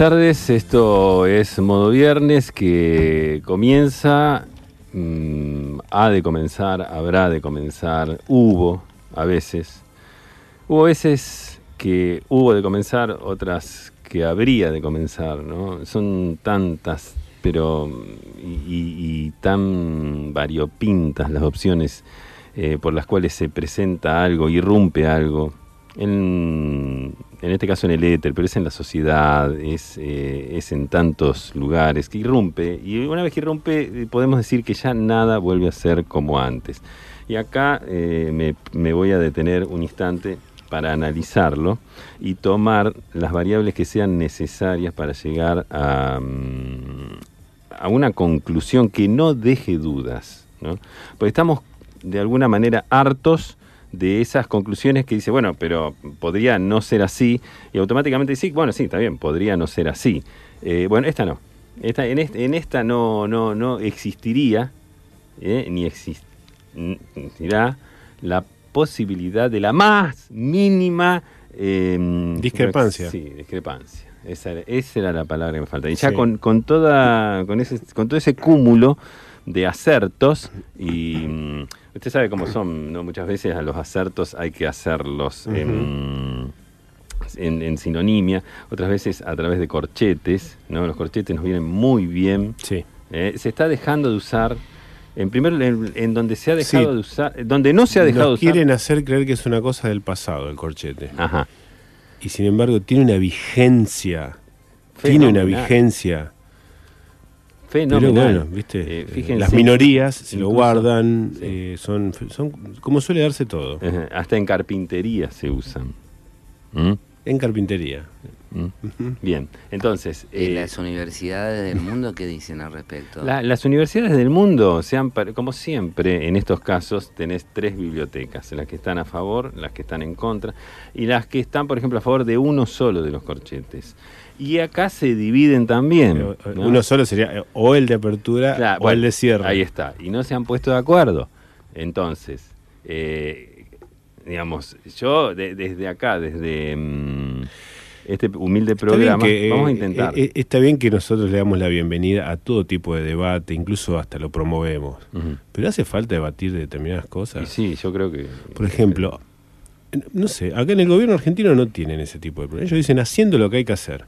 Buenas tardes, esto es Modo Viernes que comienza, mm, ha de comenzar, habrá de comenzar, hubo a veces, hubo veces que hubo de comenzar, otras que habría de comenzar, ¿no? Son tantas, pero y, y- y tan variopintas las opciones eh, por las cuales se presenta algo, irrumpe algo, en, este caso en el éter, pero es en la sociedad, es, eh, en tantos lugares que irrumpe, y una vez que irrumpe eh, podemos decir que ya nada vuelve a ser como antes. Y acá eh, me, me voy a detener un instante para analizarlo y tomar las variables que sean necesarias para llegar a, mm, a una conclusión que no deje dudas. ¿no? Porque estamos de alguna manera hartos de esas conclusiones que dice, bueno, pero podría no ser así, y automáticamente dice, bueno, sí, está bien, podría no ser así. Eh, bueno, esta no. Esta, en, este- en esta no, no, no existiría, eh, ni existirá la posibilidad de la más mínima eh, Discrepancia. Sí, discrepancia. Esa era, esa era la palabra que me falta. Y ya Sí. con, con toda, con ese, con todo ese cúmulo de acertos y mm, usted sabe cómo son, ¿no? Muchas veces a los acertos hay que hacerlos en, en- en sinonimia, otras veces a través de corchetes, ¿no? Los corchetes nos vienen muy bien. Sí. ¿eh? Se está dejando de usar, en primer en, en donde se ha dejado Sí. de usar, donde no se ha dejado Nos de usar. quieren hacer creer que es una cosa del pasado el corchete. Ajá. Y sin embargo tiene una vigencia. Tiene una Fenomenal. Pero bueno, viste, Eh, eh, fíjense, las minorías se lo guardan, sí. eh, son, son como suele darse todo, Ajá, Hasta en carpintería se usan. ¿Mm? en carpintería. ¿Mm? Bien, entonces... ¿Y eh, las universidades del mundo qué dicen al respecto? La- las universidades del mundo, se han par- como siempre en estos casos, tenés tres bibliotecas, las que están a favor, las que están en contra, y las que están, por ejemplo, a favor de uno solo de los corchetes. Y acá se dividen también. Pero, eh, ¿no? Uno solo sería eh, o el de apertura Claro, o bueno, el de cierre. Ahí está, y no se han puesto de acuerdo. Entonces, eh, digamos, yo de- desde acá, desde mm, este humilde programa, que, eh, vamos a intentar. eh, está bien que nosotros le damos la bienvenida a todo tipo de debate, incluso hasta lo promovemos. Pero hace falta debatir de determinadas Y cosas. sí, yo creo que... Por ejemplo, no sé, acá en el gobierno argentino no tienen ese tipo de problemas. Ellos dicen haciendo lo que hay que hacer.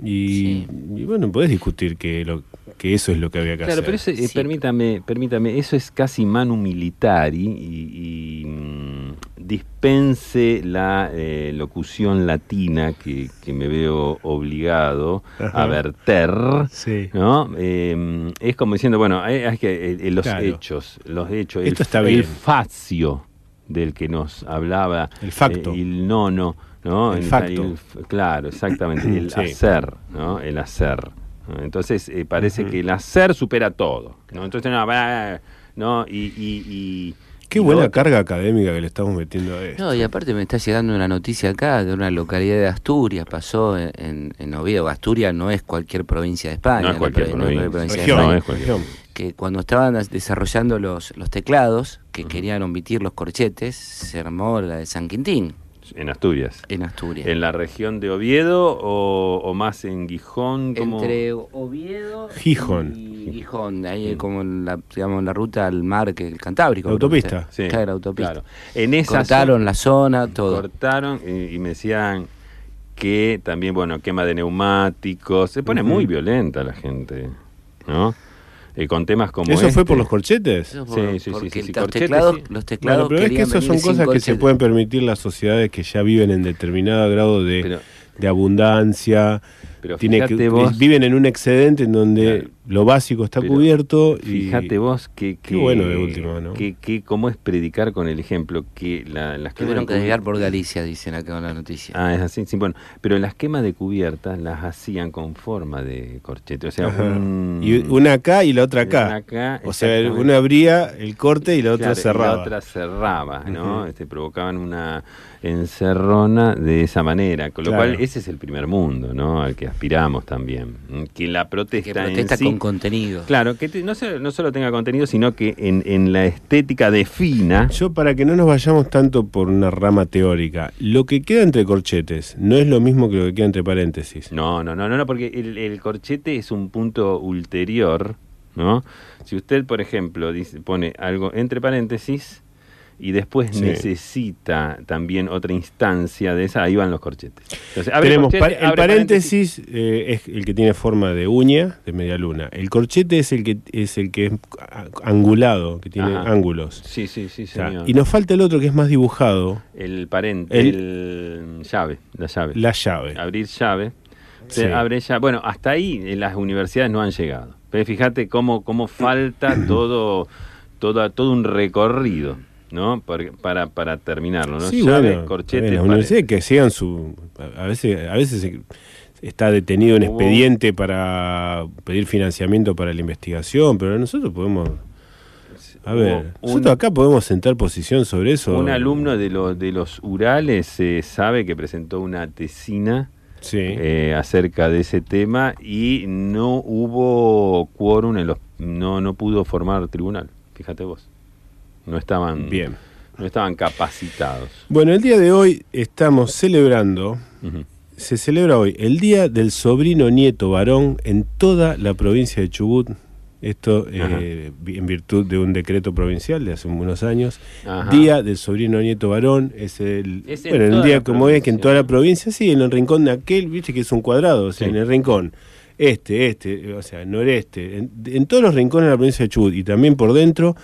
Y, Sí. y bueno, podés discutir que, lo, que eso es lo que había que Claro, hacer. pero eso, eh, Sí. permítame, permítame, eso es casi manu militari y, y, mm, dispense la eh, locución latina que, que me veo obligado Ajá. a verter. Sí. ¿No? Eh, es como diciendo, bueno, hay, hay que eh, eh, los Claro. hechos, los hechos, Esto el, está el bien. facio del que nos hablaba, El facto. eh, el no, no, ¿no? El facto. f- claro, exactamente, el Sí. hacer, ¿no? El hacer. ¿no? Entonces eh, parece que el hacer supera todo, ¿no? Entonces no, va, no, y, y, y- Qué buena carga académica que le estamos metiendo a esto. No, y aparte me está llegando una noticia acá de una localidad de Asturias, pasó en, en, Oviedo. Asturias no es cualquier provincia de España. No es cualquier pro- no es provincia. provincia de Región, España. es cualquier- que cuando estaban desarrollando los, los teclados, que querían omitir los corchetes, se armó la de San Quintín, en Asturias. en Asturias. ¿En la región de Oviedo o, o más en Gijón? como Entre Oviedo Gijón. y Gijón, ahí como en la, digamos, la ruta al mar, que el Cantábrico. La autopista. Sí, Claro, la autopista. claro. En esa Cortaron la zona, todo. cortaron y, y me decían que también, bueno, quema de neumáticos. Se pone muy violenta la gente, ¿no? Eh, con temas como ¿Eso fue por este. los corchetes? Eso Sí, por- sí, sí, porque sí, sí, los, corchetes, teclados, sí. los teclados Bueno, pero es que esas son cosas que se pueden permitir las sociedades que ya viven en determinado grado de, Pero- de abundancia. Pero Tiene que, fíjate vos- viven en un excedente en donde Claro. lo básico está cubierto. Y, Fíjate vos que, Qué bueno de última, ¿no? Que, que cómo es predicar con el ejemplo, que la, las Tuvieron que cubi- por Galicia, dicen acá en la noticia. Ah, es así, sí, bueno, pero las quemas de cubiertas las hacían con forma de corchete, o sea, un- y una acá y la otra acá. Una acá, o sea, una abría el corte y la otra Claro, y cerraba. la otra cerraba, ¿no? Este, provocaban una encerrona de esa manera, con lo Claro. cual ese es el primer mundo, ¿no? Al que que aspiramos también. Que la protesta, Que protesta en sí, con contenido. Claro, que te- no, se- no solo tenga contenido, sino que en, en la estética defina. Yo, para que no nos vayamos tanto por una rama teórica, lo que queda entre corchetes no es lo mismo que lo que queda entre paréntesis. No, no, no, no, no, porque el, el corchete es un punto ulterior, ¿no? Si usted, por ejemplo, dice, pone algo entre paréntesis y después Sí. necesita también otra instancia de esa, ahí van los corchetes. Entonces, Tenemos corchete, el paréntesis eh, es el que tiene forma de uña, de media luna. El corchete es el que es el que es angulado, que tiene Ajá. ángulos. Sí, sí, sí, O sea, señor. y nos falta el otro que es más dibujado, El parente, El- el, llave, la llave. la llave. Abrir llave. Se Sí. abre ya. Bueno, hasta ahí eh, las universidades no han llegado. Pero fíjate cómo, cómo falta todo, todo, todo un recorrido, ¿no? Para, para terminarlo, ¿no? Sí, Llave, bueno, corchete, también las pared. universidades que sigan su... A veces, a veces está detenido un Hubo- expediente para pedir financiamiento para la investigación, pero nosotros podemos... A ver, un- nosotros acá podemos sentar posición sobre eso. Un alumno de, los de los Urales eh, sabe que presentó una tesina Sí. eh, acerca de ese tema y no hubo quórum en los no no pudo formar tribunal fíjate vos no estaban Bien. no estaban capacitados Bueno, el día de hoy estamos celebrando, se celebra hoy el Día del Sobrino Nieto Varón en toda la provincia de Chubut. Esto eh, en virtud de un decreto provincial de hace unos años. Ajá. Día del Sobrino Nieto Varón es el... Es en bueno, el día como es que en toda la provincia, sí, en el rincón de aquel, viste que es un cuadrado, o sea, Sí. en el rincón este, este, o sea, noreste, en, en todos los rincones de la provincia de Chubut y también por dentro,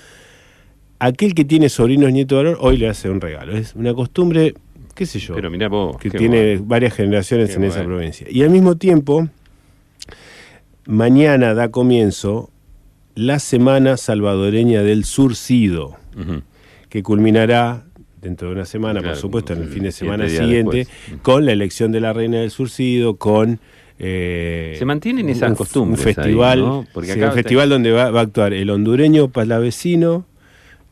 aquel que tiene sobrinos nieto varón hoy le hace un regalo. Es una costumbre, qué sé yo, pero mira vos que tiene bueno. varias generaciones Qué en esa provincia. Y al mismo tiempo, mañana da comienzo la Semana Salvadoreña del Surcido, que culminará dentro de una semana, Claro, por supuesto, en el fin de semana siguiente, después. con la elección de la Reina del Surcido, con... eh, Se mantienen esas un- costumbres Un ahí, festival, ¿no? Porque sí, acá un festival donde va, va a actuar el hondureño Palavecino,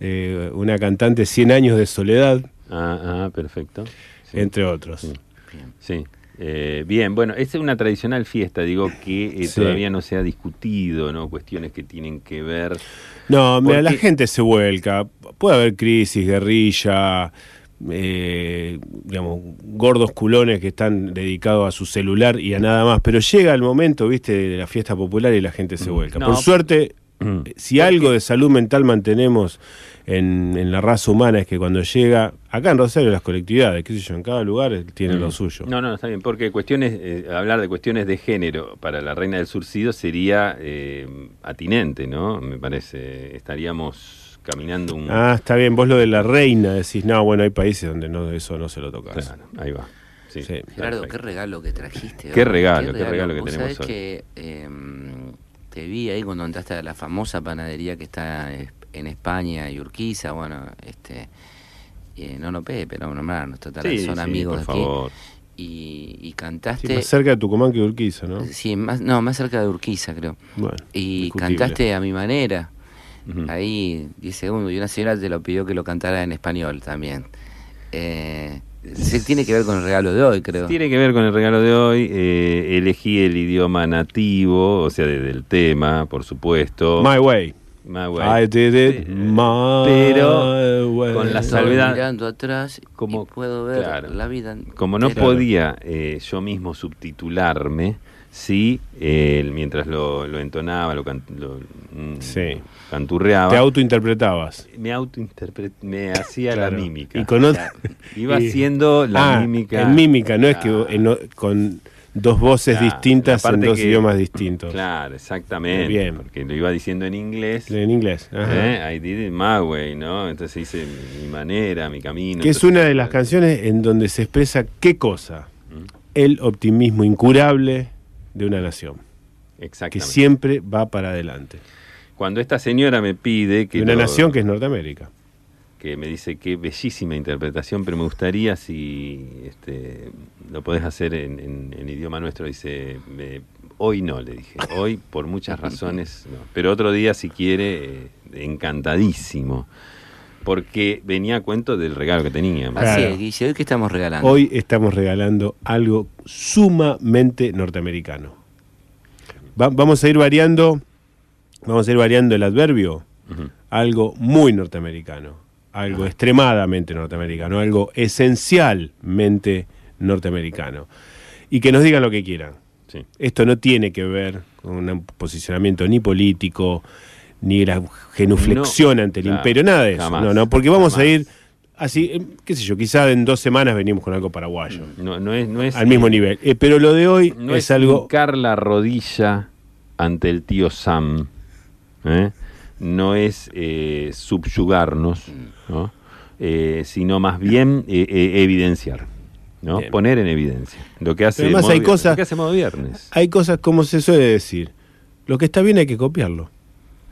eh, una cantante 100 años de soledad, ah, ah, perfecto Sí. entre otros. Sí. Bien. Sí. Eh, bien, bueno, es una tradicional fiesta, digo, que eh, Sí. todavía no se ha discutido, ¿no? Cuestiones que tienen que ver. No, mira, la gente se vuelca. Puede haber crisis, guerrilla, eh, digamos, gordos culones que están dedicados a su celular y a nada más. Pero llega el momento, viste, de la fiesta popular y la gente se Mm. vuelca. No, Por suerte, Mm. si algo de salud mental mantenemos en, en la raza humana es que cuando llega, acá en Rosario las colectividades, qué sé yo, en cada lugar eh, tienen lo suyo. No, no, está bien, porque cuestiones, eh, hablar de cuestiones de género para la reina del surcido sería eh, atinente, ¿no? Me parece. Estaríamos caminando un. Ah, está bien, vos lo de la reina decís, no, bueno, hay países donde no, eso no se lo tocas. Claro, ahí va. Sí, Sí. Gerardo, qué regalo que trajiste. Qué hoy, regalo, qué regalo que Vos tenemos sabés hoy. que eh, te vi ahí cuando entraste a la famosa panadería que está eh, en España y Urquiza, bueno, este... Eh, no, no, Pepe, no, nombrar, nuestro Sí, son sí, amigos por de aquí. favor. Y, y Sí, cantaste... más cerca de Tucumán que de Urquiza, ¿no? Sí, más, no, más cerca de Urquiza, creo. Bueno, Y discutible. cantaste a mi manera. Ahí 10 segundos y una señora te lo pidió que lo cantara en español también. Eh, se tiene que ver con el regalo de hoy, creo. Tiene que ver con el regalo de hoy. eh, elegí el idioma nativo, o sea, de- del tema, por supuesto. My way. My way. I did it Sí, my pero way. con la salvedad- mirando atrás como- y puedo ver claro. la vida. Como no entera. podía eh, yo mismo subtitularme, sí, eh, mientras lo, lo entonaba, lo, can- lo, mm, Sí. canturreaba, Te autointerpretabas. me autointerpret me hacía Claro. la mímica. Y con O otra- sea, iba y- haciendo la Ah, mímica. En mímica, no es que en o- con dos voces Claro, distintas en dos que- idiomas distintos. Claro, exactamente. Bien. Porque lo iba diciendo en inglés. En inglés. ajá. ¿eh? I did it my way, ¿no? Entonces hice mi, manera, mi camino. Que es una de las canciones en donde se expresa qué cosa. Mm, El optimismo incurable de una nación. Que Exactamente. siempre va para adelante. Cuando esta señora me pide que De una lo- nación que es Norteamérica. Que me dice qué bellísima interpretación, pero me gustaría si este, lo podés hacer en, en- en idioma nuestro. Dice, me- hoy no, le dije. Hoy, por muchas razones, no. Pero otro día, si quiere, eh, encantadísimo. porque venía a cuento del regalo que teníamos. Así Claro. es, Guille, ¿hoy qué estamos regalando? Hoy estamos regalando algo sumamente norteamericano. Va- vamos a ir variando, vamos a ir variando el adverbio. Algo muy norteamericano, algo extremadamente norteamericano, algo esencialmente norteamericano. Y que nos digan lo que quieran. Sí. Esto no tiene que ver con un posicionamiento ni político, ni la genuflexión No, ante el claro, imperio, nada de eso. jamás, no, no, porque vamos a ir así, eh, qué sé yo, quizá en dos semanas venimos con algo paraguayo, No, no es, no es, al mismo nivel. Eh, pero lo de hoy No es, es, algo... la rodilla ante el tío Sam. ¿eh? No es eh, subyugarnos, ¿no? Eh, sino más bien eh, eh, evidenciar. ¿no? Bien. Poner en evidencia. Lo que hace además hay cosas- lo que hace modo viernes. Hay cosas como se suele decir, lo que está bien hay que copiarlo.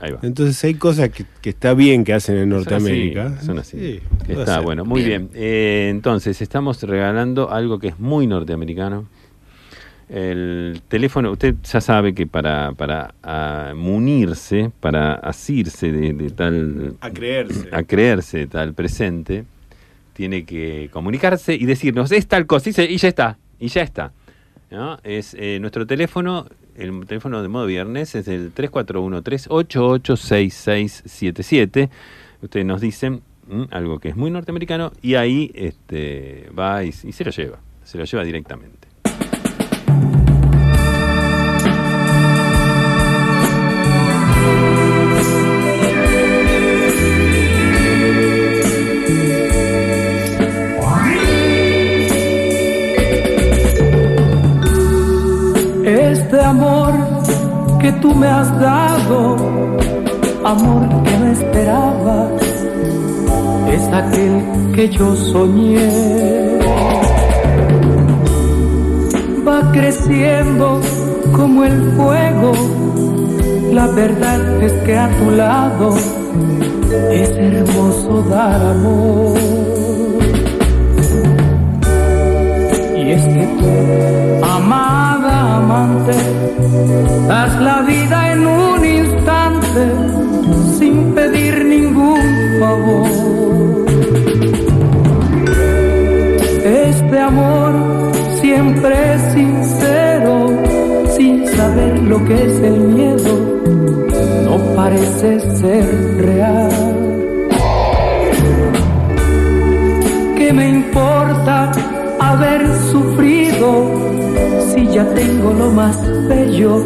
Ahí va. Entonces hay cosas que, que está bien que hacen en Son así, Norteamérica. son así. Sí, puede Está bueno, muy bien. Bien. Eh, entonces, estamos regalando algo que es muy norteamericano. El teléfono, usted ya sabe que para, para ah, munirse, para asirse de, de tal, A creerse. a creerse de tal presente, tiene que comunicarse y decirnos, es tal cosa, y, ya está, y ya está. ¿no? Es eh, nuestro teléfono, el teléfono de modo viernes es el 3413-886677. Ustedes nos dicen ¿m? algo que es muy norteamericano y ahí este, va y, y se lo lleva, se lo lleva directamente. Amor que tú me has dado, amor que no esperaba, es aquel que yo soñé. Va creciendo como el fuego, la verdad es que a tu lado es hermoso dar amor. Y es que tú, amada amante, das la vida en un instante sin pedir ningún favor. Este amor siempre es sincero, sin saber lo que es el miedo, no parece ser real. ¿Qué me importa haber sufrido si ya tengo lo más bello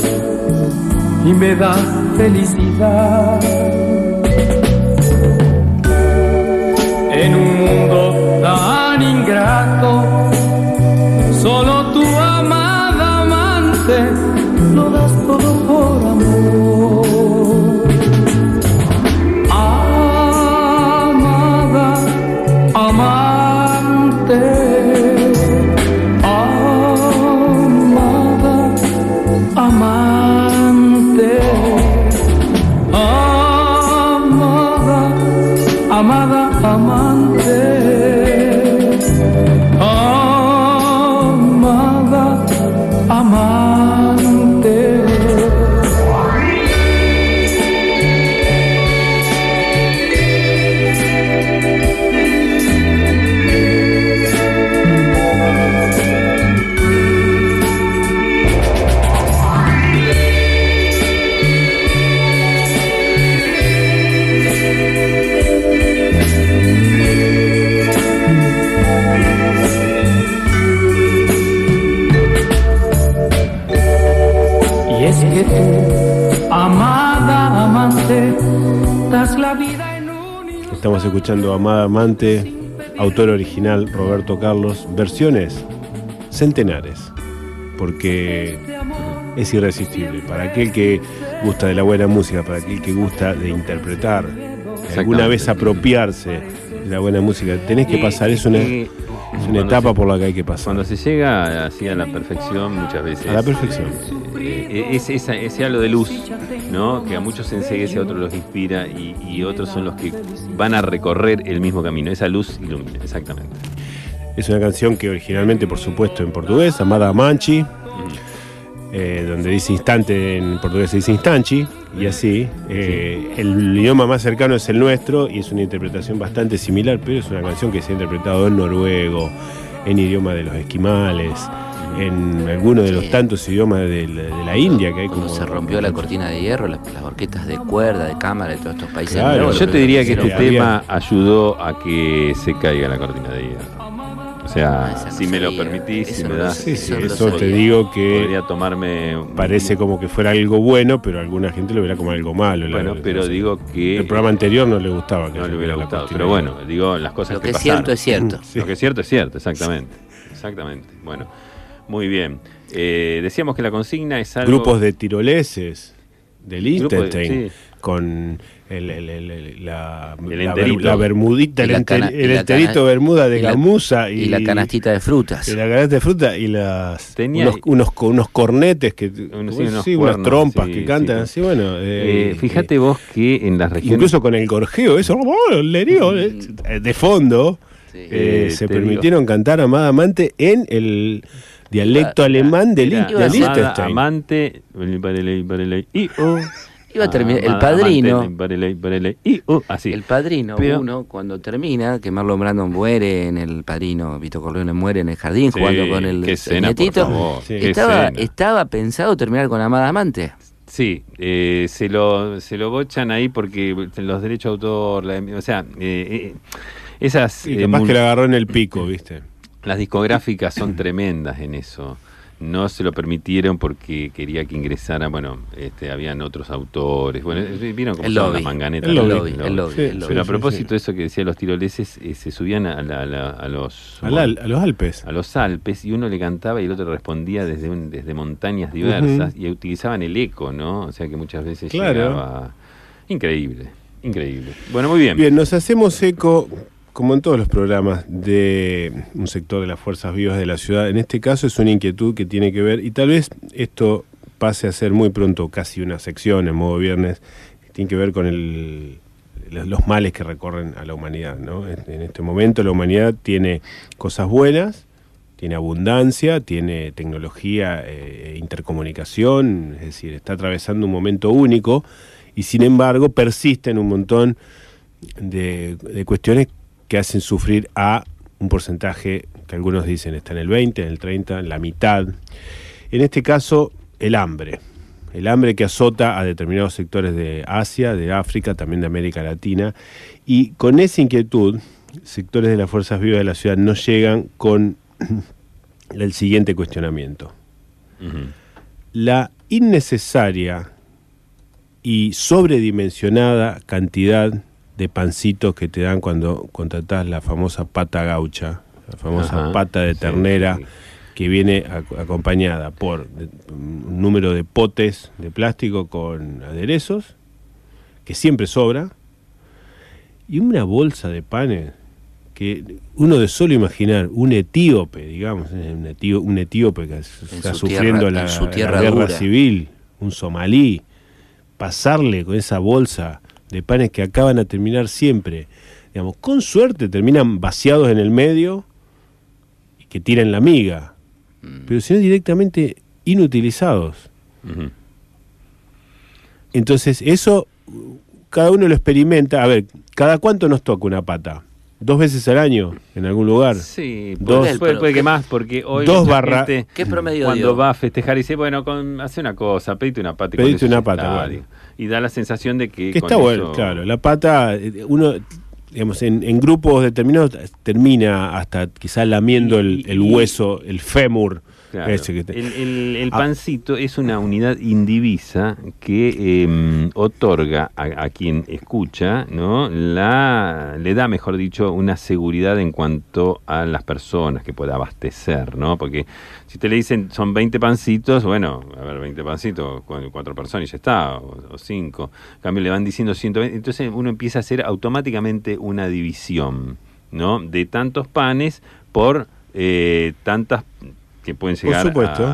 y me da felicidad? En un mundo tan ingrato, Estamos escuchando Amada Amante, autor original Roberto Carlos, versiones centenares, porque es irresistible. Para aquel que gusta de la buena música, para aquel que gusta de interpretar, de alguna vez apropiarse de la buena música, tenés que pasar, es una, es una etapa se- por la que hay que pasar. Cuando se llega así a la perfección, muchas veces. A la perfección. eh, es esa- ese halo de luz, ¿no? Que a muchos enseguece, a otros los inspira y, y otros son los que van a recorrer el mismo camino. Esa luz ilumina, exactamente. Es una canción que originalmente, por supuesto, en portugués, Amada Manchi. eh, donde dice instante en portugués se dice instanchi, y así. Eh, el idioma más cercano es el nuestro y es una interpretación bastante similar, pero es una canción que se ha interpretado en noruego, en idioma de los esquimales, en alguno de los tantos idiomas de la, de la India que hay Cuando como se rompió la cortina de hierro, las, las orquestas de cuerda, de cámara de todos estos países. Claro, nuevos, Yo te diría que hicieron este había- tema ayudó a que se caiga la cortina de hierro. O Ah, sea, no si me lo permitís, si me das, sé, Sí, sí, Eso te digo que podría tomarme. un- parece como que fuera algo bueno, pero alguna gente lo verá como algo malo. la- Bueno, pero no sé. digo que. El programa anterior no le gustaba que no le hubiera gustado. Pero bueno, digo las cosas Lo que que es pasaron. cierto es cierto. Sí. Lo que es cierto es cierto, exactamente. Exactamente. Bueno, muy bien. Eh, decíamos que la consigna es algo. grupos de tiroleses del de- Liechtenstein sí. con el, el- el- el- la, El la, la bermudita, Y el, la enter- cana- la enterito bermuda de y la- gamuza y, Y la canastita de frutas. y la canasta de fruta y las Tenía- unos, unos, co- unos cornetes que Unos- ¿cómo sí, es? unos Sí, unas trompas sí, que sí, cantan sí. así bueno Eh, eh, fíjate eh, vos que en las regiones. incluso con el gorjeo eso oh, le digo, eh, de fondo Sí. eh, Eh, se permitieron cantar Amada Amante en el dialecto alemán de, Era de Liechtenstein. amante, y, oh. Iba a terminar. El padrino. amante, y, oh. Así. El padrino, Pero- uno, cuando termina, que Marlon Brando muere en el padrino, Vito Corleone muere en el jardín Sí, jugando con el, qué el escena, por nietito. favor, Sí. qué Estaba, escena. estaba pensado terminar con Amada Amante. Sí, eh, se lo se lo bochan ahí porque los derechos de autor, la- o sea, eh, eh, esas Y eh, capaz que la agarró en el pico, ¿viste? Las discográficas son tremendas en eso. No se lo permitieron porque quería que ingresara, bueno, este, habían otros autores. Bueno, eh, vieron cómo son las manganetas. El lobby, el lobby, el lobby. Pero a propósito sí. de eso que decía los tiroleses, eh, se subían a, la- a la- a los a los Alpes. a los Alpes y uno le cantaba y el otro respondía desde un- desde montañas diversas y utilizaban el eco, ¿no? O sea que muchas veces Claro. llegaba increíble, increíble. Bueno, muy bien. Bien, nos hacemos eco, como en todos los programas, de un sector de las fuerzas vivas de la ciudad. En este caso es una inquietud que tiene que ver, y tal vez esto pase a ser muy pronto casi una sección en modo viernes, tiene que ver con el- los males que recorren a la humanidad. ¿no? En este momento la humanidad tiene cosas buenas, tiene abundancia, tiene tecnología, eh, intercomunicación, es decir, está atravesando un momento único y sin embargo persisten un montón de cuestiones que hacen sufrir a un porcentaje que algunos dicen está en el 20, en el 30, en la mitad. En este caso, el hambre. El hambre que azota a determinados sectores de Asia, de África, también de América Latina. Y con esa inquietud, sectores de las fuerzas vivas de la ciudad no llegan con el siguiente cuestionamiento. La innecesaria y sobredimensionada cantidad de pancitos que te dan cuando contratás la famosa pata gaucha, la famosa Ajá, pata de ternera sí, sí. que viene ac- acompañada por de- un número de potes de plástico con aderezos, que siempre sobra, y una bolsa de panes que uno de solo imaginar un etíope, digamos, eh, un, etío- un etíope que está su sufriendo tierra- la, guerra dura. civil, un somalí, pasarle con esa bolsa de panes que acaban a terminar siempre, digamos, con suerte terminan vaciados en el medio y que tiran la miga, Mm. pero si no directamente inutilizados. Entonces, eso cada uno lo experimenta. A ver, ¿cada cuánto nos toca una pata? ¿Dos veces al año en algún lugar? Sí, Dos- puede, puede- puede que más, porque hoy Dos barra- gente ¿Qué promedio cuando dio? va a festejar dice, bueno, con, hace una cosa, pedite una pata. y Pedite una pata, está, bueno. Y da la sensación de que... Que está bueno, eso- claro. La pata, eh, uno, digamos, en, en grupos determinados termina hasta quizás lamiendo el, Y- el y- hueso, el fémur. Claro. ese que te- el, el- el Ah. pancito es una unidad indivisa que eh, otorga a, a quien escucha, ¿no? La, le da, mejor dicho, una seguridad en cuanto a las personas que pueda abastecer, ¿no? Porque si te le dicen son 20 pancitos, bueno, a ver, 20 pancitos, cu- cuatro personas y ya está, o, o cinco. En cambio, le van diciendo 120. Entonces uno empieza a hacer automáticamente una división, ¿no? De tantos panes por eh, tantas que pueden llegar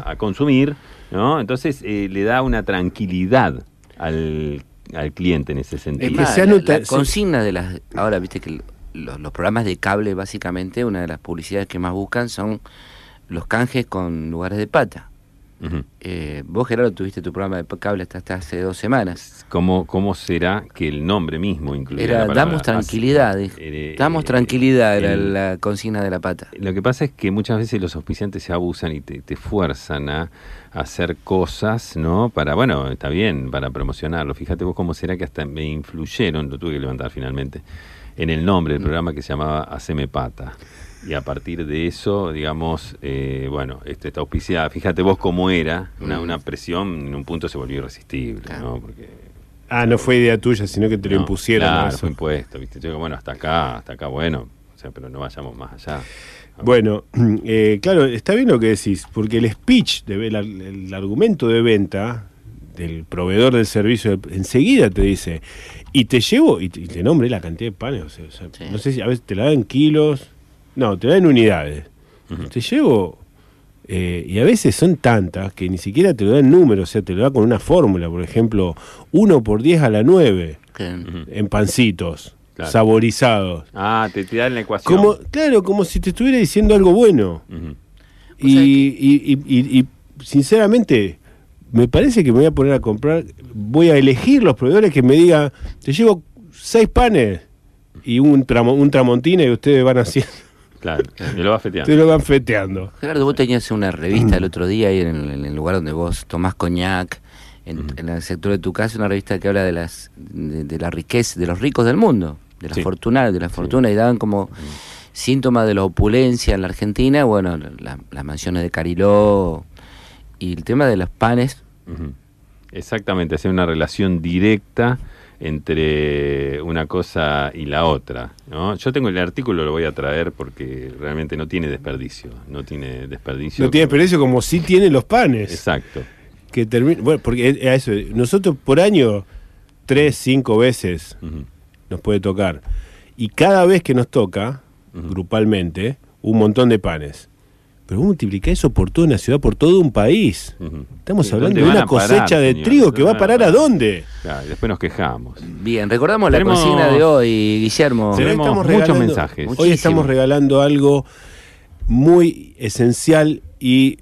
a, a consumir, ¿no? Entonces eh, le da una tranquilidad al, al cliente en ese sentido. Es que más, se anota- la consigna de las... Ahora, viste que los, los programas de cable, básicamente, una de las publicidades que más buscan son los canjes con lugares de pata. Eh, vos, Gerardo, tuviste tu programa de cable hasta, hasta hace dos semanas. ¿Cómo, ¿Cómo será que el nombre mismo incluye Era la damos tranquilidad. dije. eh, damos eh, tranquilidad, era la consigna de la pata. Lo que pasa es que muchas veces los auspiciantes se abusan y te, te fuerzan a hacer cosas, ¿no? Para, bueno, está bien, para promocionarlo. Fíjate vos cómo será que hasta me influyeron, lo tuve que levantar finalmente, en el nombre Mm. del programa que se llamaba Haceme Pata. Y a partir de eso, digamos, eh, bueno, este, esta auspiciada, fíjate vos cómo era, una, una presión en un punto se volvió irresistible, Claro. ¿no? Porque Ah, no fue idea tuya, sino que te lo impusieron. Claro, eso. fue impuesto, ¿viste? Yo digo, bueno, hasta acá, hasta acá, bueno, o sea, pero no vayamos más allá. Bueno, eh, claro, está bien lo que decís, porque el speech, de, el, el argumento de venta del proveedor del servicio, enseguida te dice, y te llevo, y te, y te nombre la cantidad de panes, o sea, o sea, Sí. no sé si a veces te la dan kilos, no, te dan en unidades. Te llevo, eh, y a veces son tantas que ni siquiera te lo dan en números, o sea, te lo da con una fórmula, por ejemplo, 1 por 10 a la 9 Que- Ujú. en pancitos, Claro. saborizados. Ah, te, dan la ecuación. Como, claro, como si te estuviera diciendo algo bueno. Ujú. Y, que- y- y- y- y, sinceramente, me parece que me voy a poner a comprar, voy a elegir los proveedores que me digan, te llevo seis panes y un, tramo, un tramontina y ustedes van haciendo, Claro, me lo va feteando. ustedes lo van feteando. Gerardo, vos tenías una revista el otro día ahí en el, en el lugar donde vos tomás coñac, en, en el sector de tu casa, una revista que habla de las de, de la riqueza, de los ricos del mundo, de la Sí. fortuna, de la fortuna, y daban como síntomas de la opulencia en la Argentina, bueno, la- las mansiones de Cariló y el tema de los panes. Exactamente, hacer una relación directa entre una cosa y la otra. ¿no? Yo tengo el artículo, lo voy a traer porque realmente no tiene desperdicio. No tiene desperdicio. No tiene precio como sí tienen los panes. Exacto. Que termina, bueno, porque es- es eso, nosotros por año, tres, cinco veces nos puede tocar. Y cada vez que nos toca, grupalmente, un montón de panes. Pero vos multiplicás eso por toda una ciudad, por todo un país. Estamos hablando ¿dónde de una parar, cosecha de señor? trigo que va a ¿Dónde parar a dónde. Claro, y después nos quejamos. Bien, recordamos la consigna de hoy, Guillermo. Tenemos Hoy muchos mensajes. Hoy Muchísimo. estamos regalando algo muy esencial y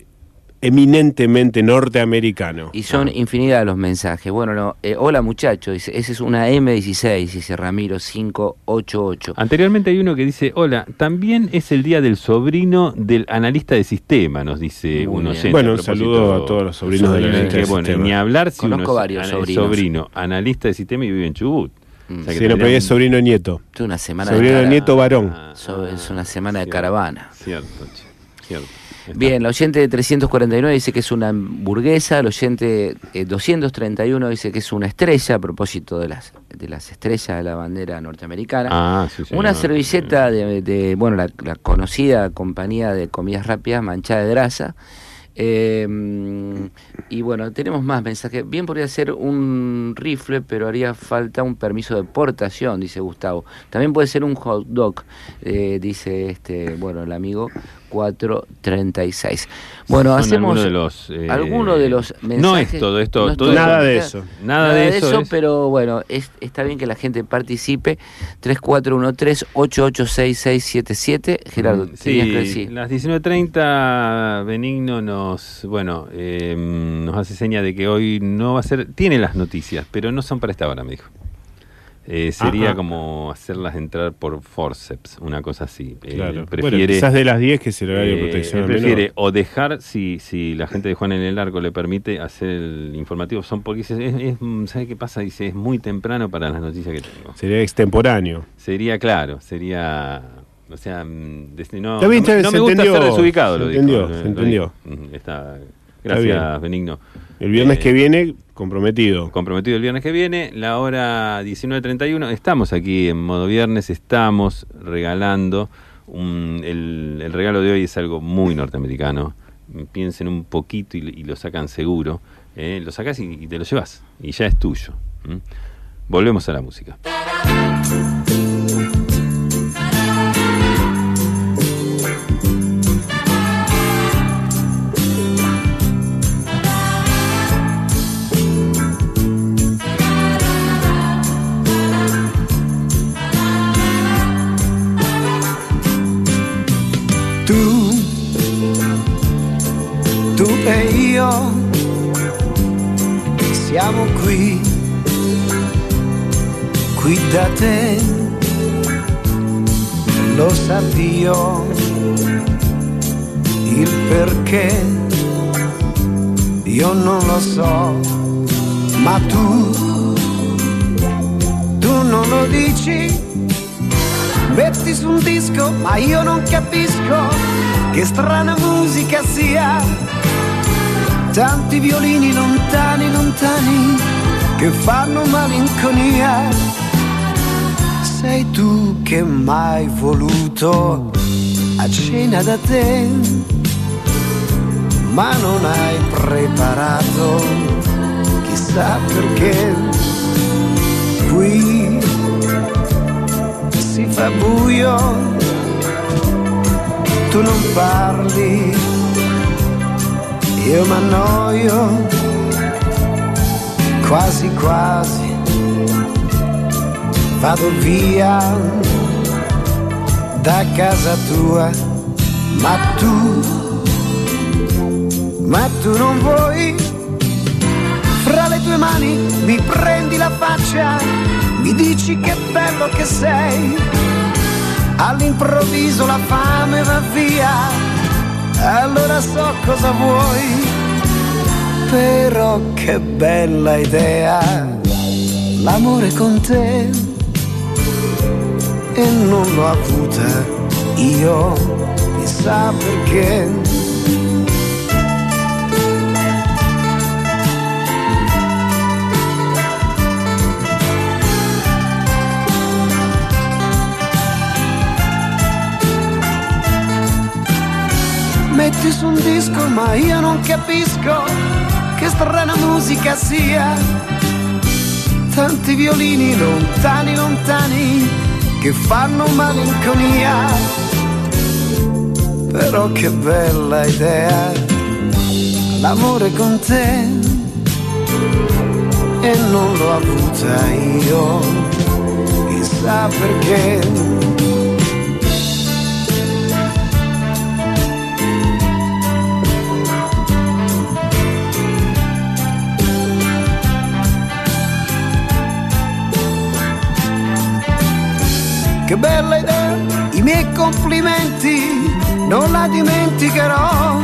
eminentemente norteamericano. Y son infinidad los mensajes. Bueno, no, eh, hola muchachos, dice, ese es una M16, dice Ramiro 588. Anteriormente hay uno que dice, hola, también es el día del sobrino del analista de sistema, nos dice Muy un bien. oyente. Bueno, un saludo a todos los sobrinos del analista de bueno, sistema. ni hablar si Conozco uno varios sobrinos. sobrino, analista de sistema y vive en Chubut. Mm. O sea que Sí, no, pero es sobrino nieto. Una semana Sobrino de nieto varón. Ah, So- es una semana de cierto, caravana. Cierto, cierto. Bien, el oyente de 349 dice que es una hamburguesa, el oyente eh, 231 dice que es una estrella, a propósito de las, de las estrellas de la bandera norteamericana. Ah, sí. Una servilleta de, de, bueno, la, la conocida compañía de comidas rápidas manchada de grasa. Eh, y bueno, tenemos más mensajes. Bien podría ser un rifle, pero haría falta un permiso de portación, dice Gustavo. También puede ser un hot dog, eh, dice este, bueno, el amigo 436. Bueno, Son hacemos algunos de los, eh, alguno de los mensajes. No es todo esto, no es todo todo Nada de eso. Nada de eso es- pero bueno, es- está bien que la gente participe. 3413-886677. Gerardo, Mm, tenías que Sí, decir. las 19.30 Benigno nos, bueno, eh, nos hace seña de que hoy no va a ser, tiene las noticias, pero no son para esta hora, me dijo. Eh, sería Ajá. como hacerlas entrar por forceps, una cosa así. Eh, Claro. prefiere, bueno, quizás de las 10 que es el horario de eh, protección prefiere o dejar, si, si la gente de Juan en el Arco le permite, hacer el informativo. Son porque es, es- ¿sabe qué pasa? Dice, es muy temprano para las noticias que tengo. Sería extemporáneo. Sería claro, sería. O sea, mm, no, no, me- está bien, no se me gusta entendió, ser desubicado, se lo entendió, se lo entendió. Mm, Está, gracias. Benigno. El viernes Eh, que viene, comprometido. Comprometido el viernes que viene, la hora 19.31. Estamos aquí en modo viernes, estamos regalando. un- el, el regalo de hoy es algo muy norteamericano. Piensen un poquito y, y lo sacan seguro. eh, lo sacas y, y te lo llevas. Y ya es tuyo. Volvemos a la música. Da te, lo sa il perché, io non lo so, ma tu, tu non lo dici, metti su un disco, ma io non capisco che strana musica sia, tanti violini lontani, lontani, che fanno malinconia. Sei tu che mai voluto a cena da te, ma non hai preparato, chissà perché. Qui si fa buio tu non parli, io m'annoio, quasi quasi, vado via da casa tua, ma tu, ma tu non vuoi, fra le tue mani mi prendi la faccia, mi dici che bello che sei. All'improvviso la fame va via, allora so cosa vuoi, però che bella idea, l'amore con te, e non l'ho avuta io, chissà perché. metti su un disco ma io non capisco che strana musica sia. Tanti violini lontani lontani che fanno malinconia. Però che bella idea, l'amore con te. E non l'ho avuta io, chissà perché Che bella idea, i miei complimenti, non la dimenticherò.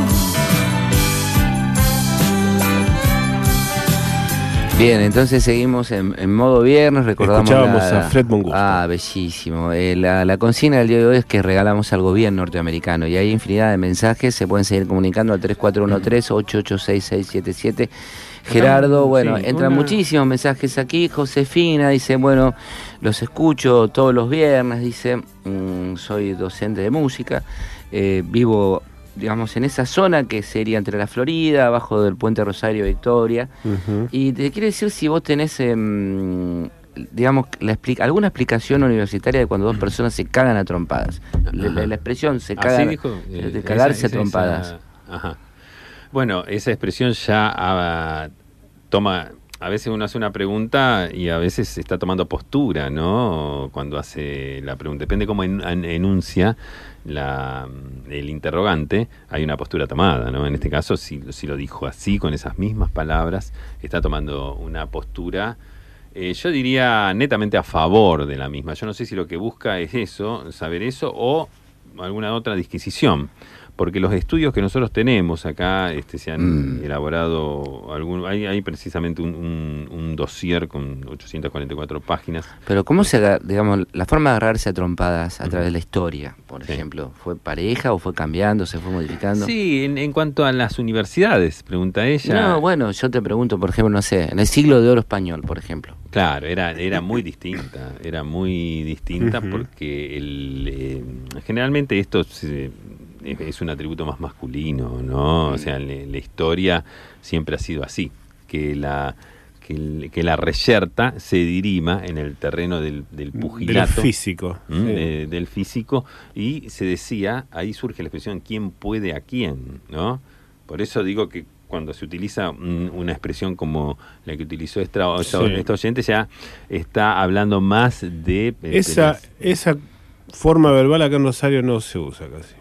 Bien, entonces seguimos en, en modo viernes, recordamos Escuchábamos la- a Fred Von Gusto. Ah, bellísimo. Eh, la, la consigna del día de hoy es que regalamos al gobierno norteamericano y hay infinidad de mensajes, se pueden seguir comunicando al 3413-886677. Gerardo, Sí, bueno, entran una- muchísimos mensajes aquí. Josefina dice, bueno, los escucho todos los viernes, dice, mm, soy docente de música, eh, vivo, digamos, en esa zona que sería entre la Florida, abajo del puente Rosario Victoria. Y te quiero decir si vos tenés, em, digamos, la explica- alguna explicación universitaria de cuando dos personas se cagan a trompadas. La, la- la expresión se cagan, dijo, de, eh, de cagarse esa- a trompadas. esa- ajá. Bueno, esa expresión ya ah, toma. A veces uno hace una pregunta y a veces está tomando postura, ¿no? Cuando hace la pregunta. Depende cómo en- en- enuncia la, el interrogante, hay una postura tomada, ¿no? En este caso, si, si lo dijo así, con esas mismas palabras, está tomando una postura eh, yo diría netamente a favor de la misma. Yo no sé si lo que busca es eso, saber eso, o alguna otra disquisición. Porque los estudios que nosotros tenemos acá este, se han Mm. elaborado, algún, hay, hay precisamente un, un, un dossier con 844 páginas. Pero ¿cómo se, digamos, la forma de agarrarse a trompadas a través de la historia, por Sí. ejemplo? ¿Fue pareja o fue cambiando, se fue modificando? Sí, en, en cuanto a las universidades, pregunta ella. No, bueno, yo te pregunto, por ejemplo, no sé, en el siglo de oro español, por ejemplo. Claro, era, era muy distinta, era muy distinta porque el, eh, generalmente esto se- es, un atributo más masculino, ¿no? O sea, le- la historia siempre ha sido así, que la que, el- que la reyerta se dirima en el terreno del, del Del pugilato. físico. ¿m? sí. de- del físico y se decía, ahí surge la expresión quién puede a quién, ¿no? Por eso digo que cuando se utiliza una expresión como la que utilizó esta, Sí. esta oyente ya está hablando más de... eh, de Esa, las- esa forma verbal acá en Rosario no se usa casi.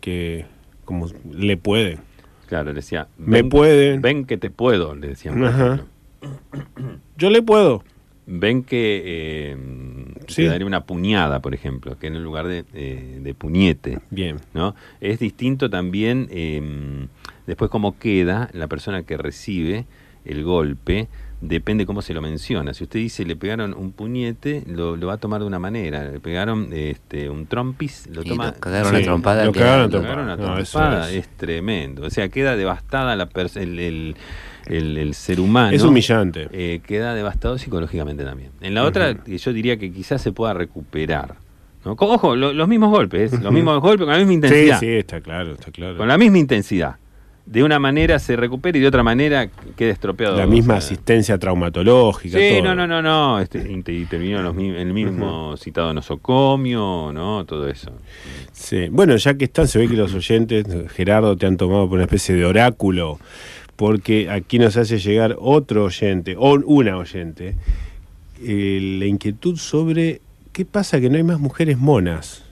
Que, como le puede. claro, le decía... Me "Ven- puede. Ven que te puedo, le decían. Ajá. Yo le puedo. ven que eh, Sí. te daría una puñada, por ejemplo, que en el lugar de, eh, de puñete. Bien. ¿no? Es distinto también eh, después cómo queda la persona que recibe el golpe, depende cómo se lo menciona. Si usted dice le pegaron un puñete, lo, lo va a tomar de una manera. Le pegaron este, un trompis, lo Y toma... lo cagaron Sí, a trompada. lo que- cagaron a Le trompada. No, es. es. tremendo. O sea, queda devastada la el, el- el- el ser humano. Es humillante. eh, queda devastado psicológicamente también. En la otra, yo diría que quizás se pueda recuperar. Ojo, lo- los mismos golpes, ¿eh? los mismos golpes con la misma Sí, intensidad. sí, está claro, está claro. Con la misma intensidad. De una manera se recupera y de otra manera queda estropeado. La misma O sea, asistencia traumatológica. Sí, todo. no, no, no, no. Este, intervino los mi- el mismo citado nosocomio, ¿no? Todo eso. Sí. Bueno, ya que están, se ve que los oyentes, Gerardo, te han tomado por una especie de oráculo, porque aquí nos hace llegar otro oyente, o una oyente, eh, la inquietud sobre qué pasa que no hay más mujeres monas.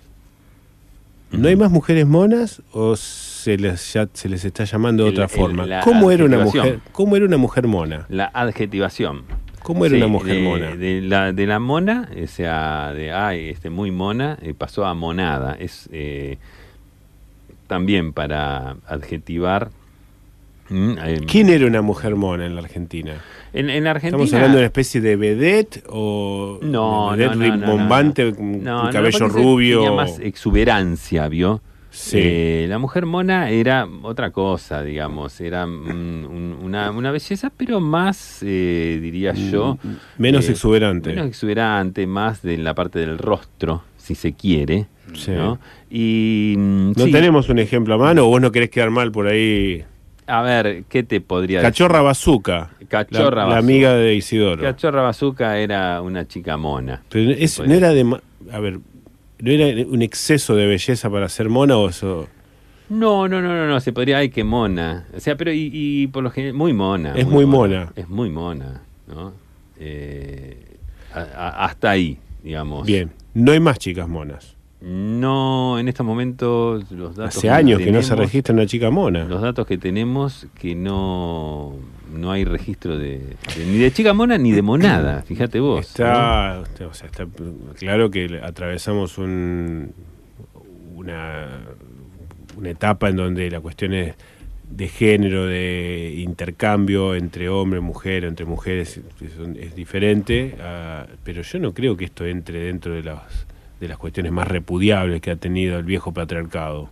¿No hay más mujeres monas o se les, ya se les está llamando de El- otra forma? ¿Cómo era una mujer? ¿Cómo era una mujer mona? La adjetivación. ¿Cómo era Sí, una mujer de, mona? De la, de la mona, o sea, de ay, este, muy mona, eh, pasó a monada. Es eh, también para adjetivar. mm, eh, ¿Quién era una mujer mona en la Argentina? En, en Argentina. ¿Estamos hablando de una especie de vedette o No, vedette no, no, no, no, cabello rubio? Tenía más exuberancia, ¿vio? Sí. Eh, la mujer mona era otra cosa, digamos, era un- una, una belleza, pero más, eh, diría yo... Mm, menos eh, exuberante. Menos exuberante, más de la parte del rostro, si se quiere. Sí. ¿no? Y, mm, ¿No sí, tenemos un ejemplo a mano o vos no querés quedar mal por ahí? A ver, ¿qué te podría Cachorra Bazuca. Cachorra la, la amiga de decir? Isidoro. Cachorra Bazooka era una chica mona. Pero es- no era de... A ver, ¿no era un exceso de belleza para ser mona o eso...? No, no, no, no, no, se podría, ay, qué mona. O sea, pero y, y por lo general, muy mona. Es muy mona. Es muy mona, ¿no? Eh, a- a- hasta ahí, digamos. Bien, no hay más chicas monas. No, en estos momentos los datos Hace años que no se registra una chica mona. Los datos que tenemos que no no hay registro de, de- ni de chica mona ni de monada, fíjate vos. Está, o sea, está claro que atravesamos un, una, una etapa en donde la cuestión es de género, de intercambio entre hombre, mujer, entre mujeres, es, es diferente, ah, pero yo no creo que esto entre dentro de las, de las cuestiones más repudiables que ha tenido el viejo patriarcado.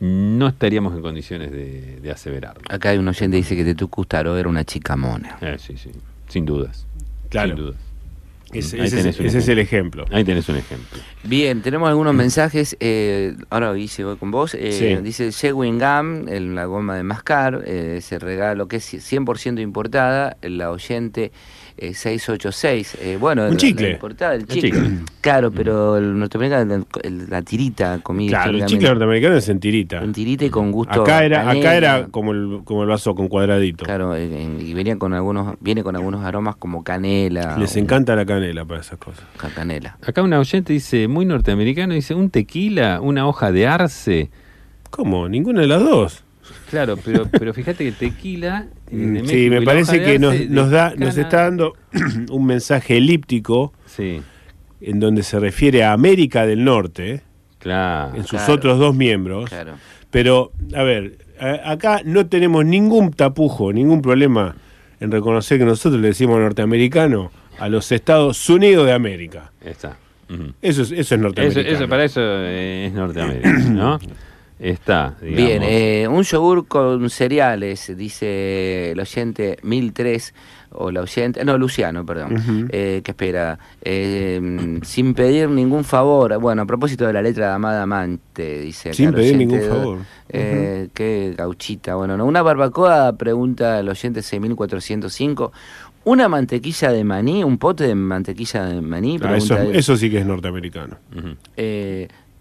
¿No? Estaríamos en condiciones de, de aseverarlo. Acá hay un oyente que dice que Tetu Custaro era una chica mona. Eh, sí, sí, sin dudas. Claro. Sin dudas. Ese, es, el ejemplo. Ahí tenés un ejemplo. Bien, tenemos algunos mensajes. eh, ahora Guille, voy con vos. Eh, Sí. Dice Chewing Gum, en la goma de mascar, eh, ese regalo que es 100% importada, la oyente eh, 686. eh, bueno, Un chicle. La el chicle. chicle. Claro, pero el norteamericano, el- el- la tirita comida Claro, el chicle norteamericano es en tirita. En tirita y con gusto. Acá era, acá era como el, como el vaso con cuadradito. Claro, eh, y venía con algunos, viene con algunos aromas como canela. Les o- encanta la canela para esas cosas. ca- canela. Acá una oyente dice, muy norteamericano, dice, un tequila, una hoja de arce. ¿Cómo? Ninguna de las dos. Claro, pero, pero fíjate que tequila... eh, de México Sí, me parece que nos, da, nos está dando un mensaje elíptico Sí, en donde se refiere a América del Norte, claro. en sus claro. otros dos miembros. Claro. Pero, a ver, a- acá no tenemos ningún tapujo, ningún problema en reconocer que nosotros le decimos norteamericano a los Estados Unidos de América. Está. Eso es, eso es norteamericano. eso, para eso eh, es Norteamérica, ¿no? Está, digamos. Bien, eh, un yogur con cereales, dice el oyente 1003, o la oyente, no, Luciano, perdón, Ujú. eh, que espera, eh, sin pedir ningún favor, bueno, a propósito de la letra de Amada Amante, dice. Sin el pedir oyente, ningún favor. eh, Qué gauchita, bueno, no, una barbacoa, pregunta el oyente 6405, una mantequilla de maní, un pote de mantequilla de maní, Ah, eso, pregunta él. eso sí que es norteamericano. Ujú.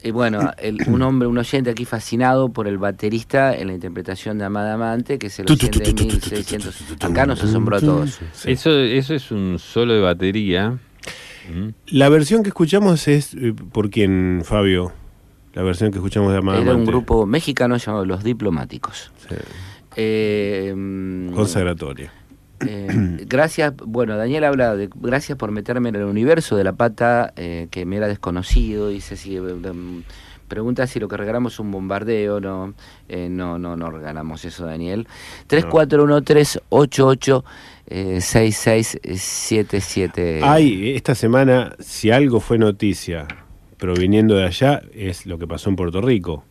Eh, y bueno, el- un hombre, un oyente aquí fascinado por el baterista en la interpretación de Amada Amante, que es el oyente de tu, tu, tu, 1600. Acá nos asombró a todos. Sí. Eso, eso es un solo de batería. La versión que escuchamos es eh, por quién, Fabio. La versión que escuchamos de Amada Era un Amante. grupo mexicano llamado Los Diplomáticos. Sí, Eh, mm, consagratoria. Eh, gracias, bueno, Daniel habla de gracias por meterme en el universo de la pata eh, que me era desconocido. Dice si eh, em, pregunta si lo que regalamos es un bombardeo. No, eh, no, no, no regalamos eso, Daniel. 341388 eh, 6677. Hay, esta semana, si algo fue noticia proviniendo de allá, es lo que pasó en Puerto Rico.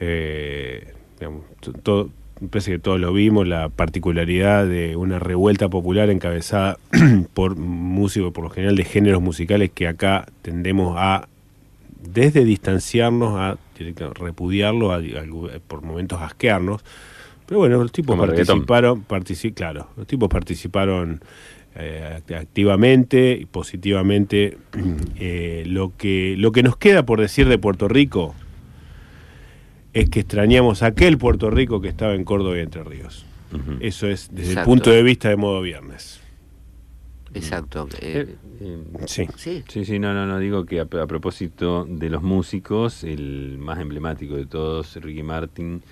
Eh, digamos, todo, me parece que todos lo vimos, la particularidad de una revuelta popular encabezada por músicos, por lo general de géneros musicales que acá tendemos a, desde distanciarnos a repudiarlo, a, a- por momentos asquearnos. Pero bueno, los tipos Como participaron, partici- claro, los tipos participaron eh, act- activamente y positivamente. Eh, lo, que, lo que nos queda por decir de Puerto Rico es que extrañamos aquel Puerto Rico que estaba en Córdoba y Entre Ríos. Eso es desde Exacto. el punto de vista de modo viernes. Exacto. Eh, eh, eh, Sí. sí. Sí, sí, no, no, no, digo que a, a propósito de los músicos, el más emblemático de todos, Ricky Martin,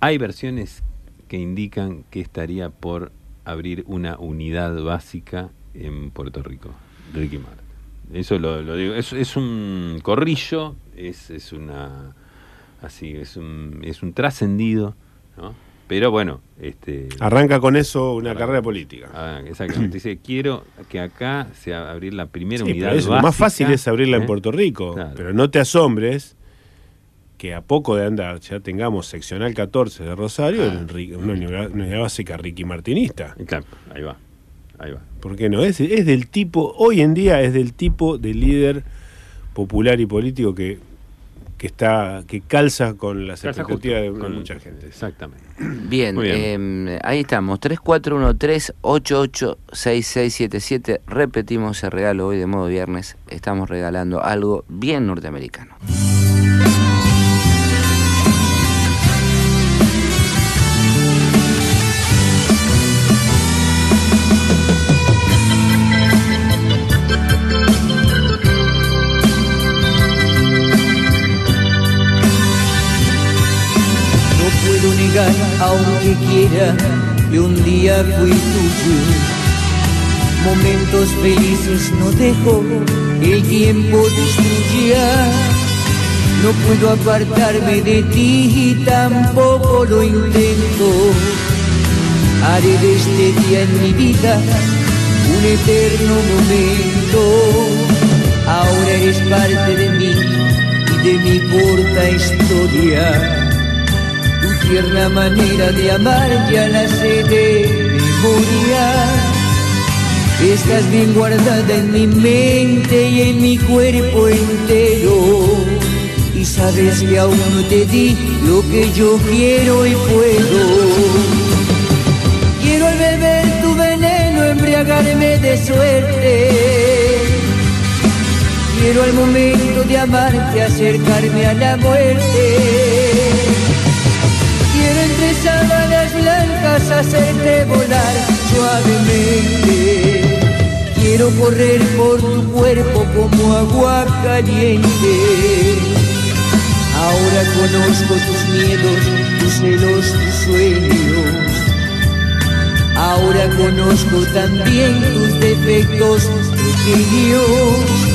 hay versiones que indican que estaría por abrir una unidad básica en Puerto Rico, Ricky Martin. Eso lo, lo digo, es, es un corrillo, es, es una así, es un, es un trascendido, ¿no? Pero bueno, este Arranca con eso una Arranca. carrera política. Ah, exactamente. Dice, quiero que acá sea abrir la primera Sí, unidad eso, lo más básica, fácil es abrirla ¿eh? en Puerto Rico, Claro. pero no te asombres que a poco de andar ya tengamos seccional 14 de Rosario, Ah. una unidad, básica Ricky Martinista. Claro, ahí va, ahí va. ¿Por qué no? Es, es del tipo, hoy en día es del tipo de líder popular y político que, que está, que calza con las Calza expectativas de con- mucha gente. Exactamente. Bien, bien. eh, ahí estamos, 3413886677. Repetimos el regalo hoy de modo viernes. Estamos regalando algo bien norteamericano. Aunque quiera, que un día fui tuyo. Momentos felices no dejo, el tiempo destruya. No puedo apartarme de ti y tampoco lo intento. Haré de este día en mi vida un eterno momento. Ahora eres parte de mí y de mi corta historia. Tierna manera de amar ya la sé de memoria. Estás bien guardada en mi mente y en mi cuerpo entero. Y sabes que aún no te di lo que yo quiero y puedo. Quiero al beber tu veneno embriagarme de suerte. Quiero al momento de amarte acercarme a la muerte. Hacerte volar suavemente. Quiero correr por tu cuerpo como agua caliente. Ahora conozco tus miedos, tus celos, tus sueños. Ahora conozco también tus defectos pequeños.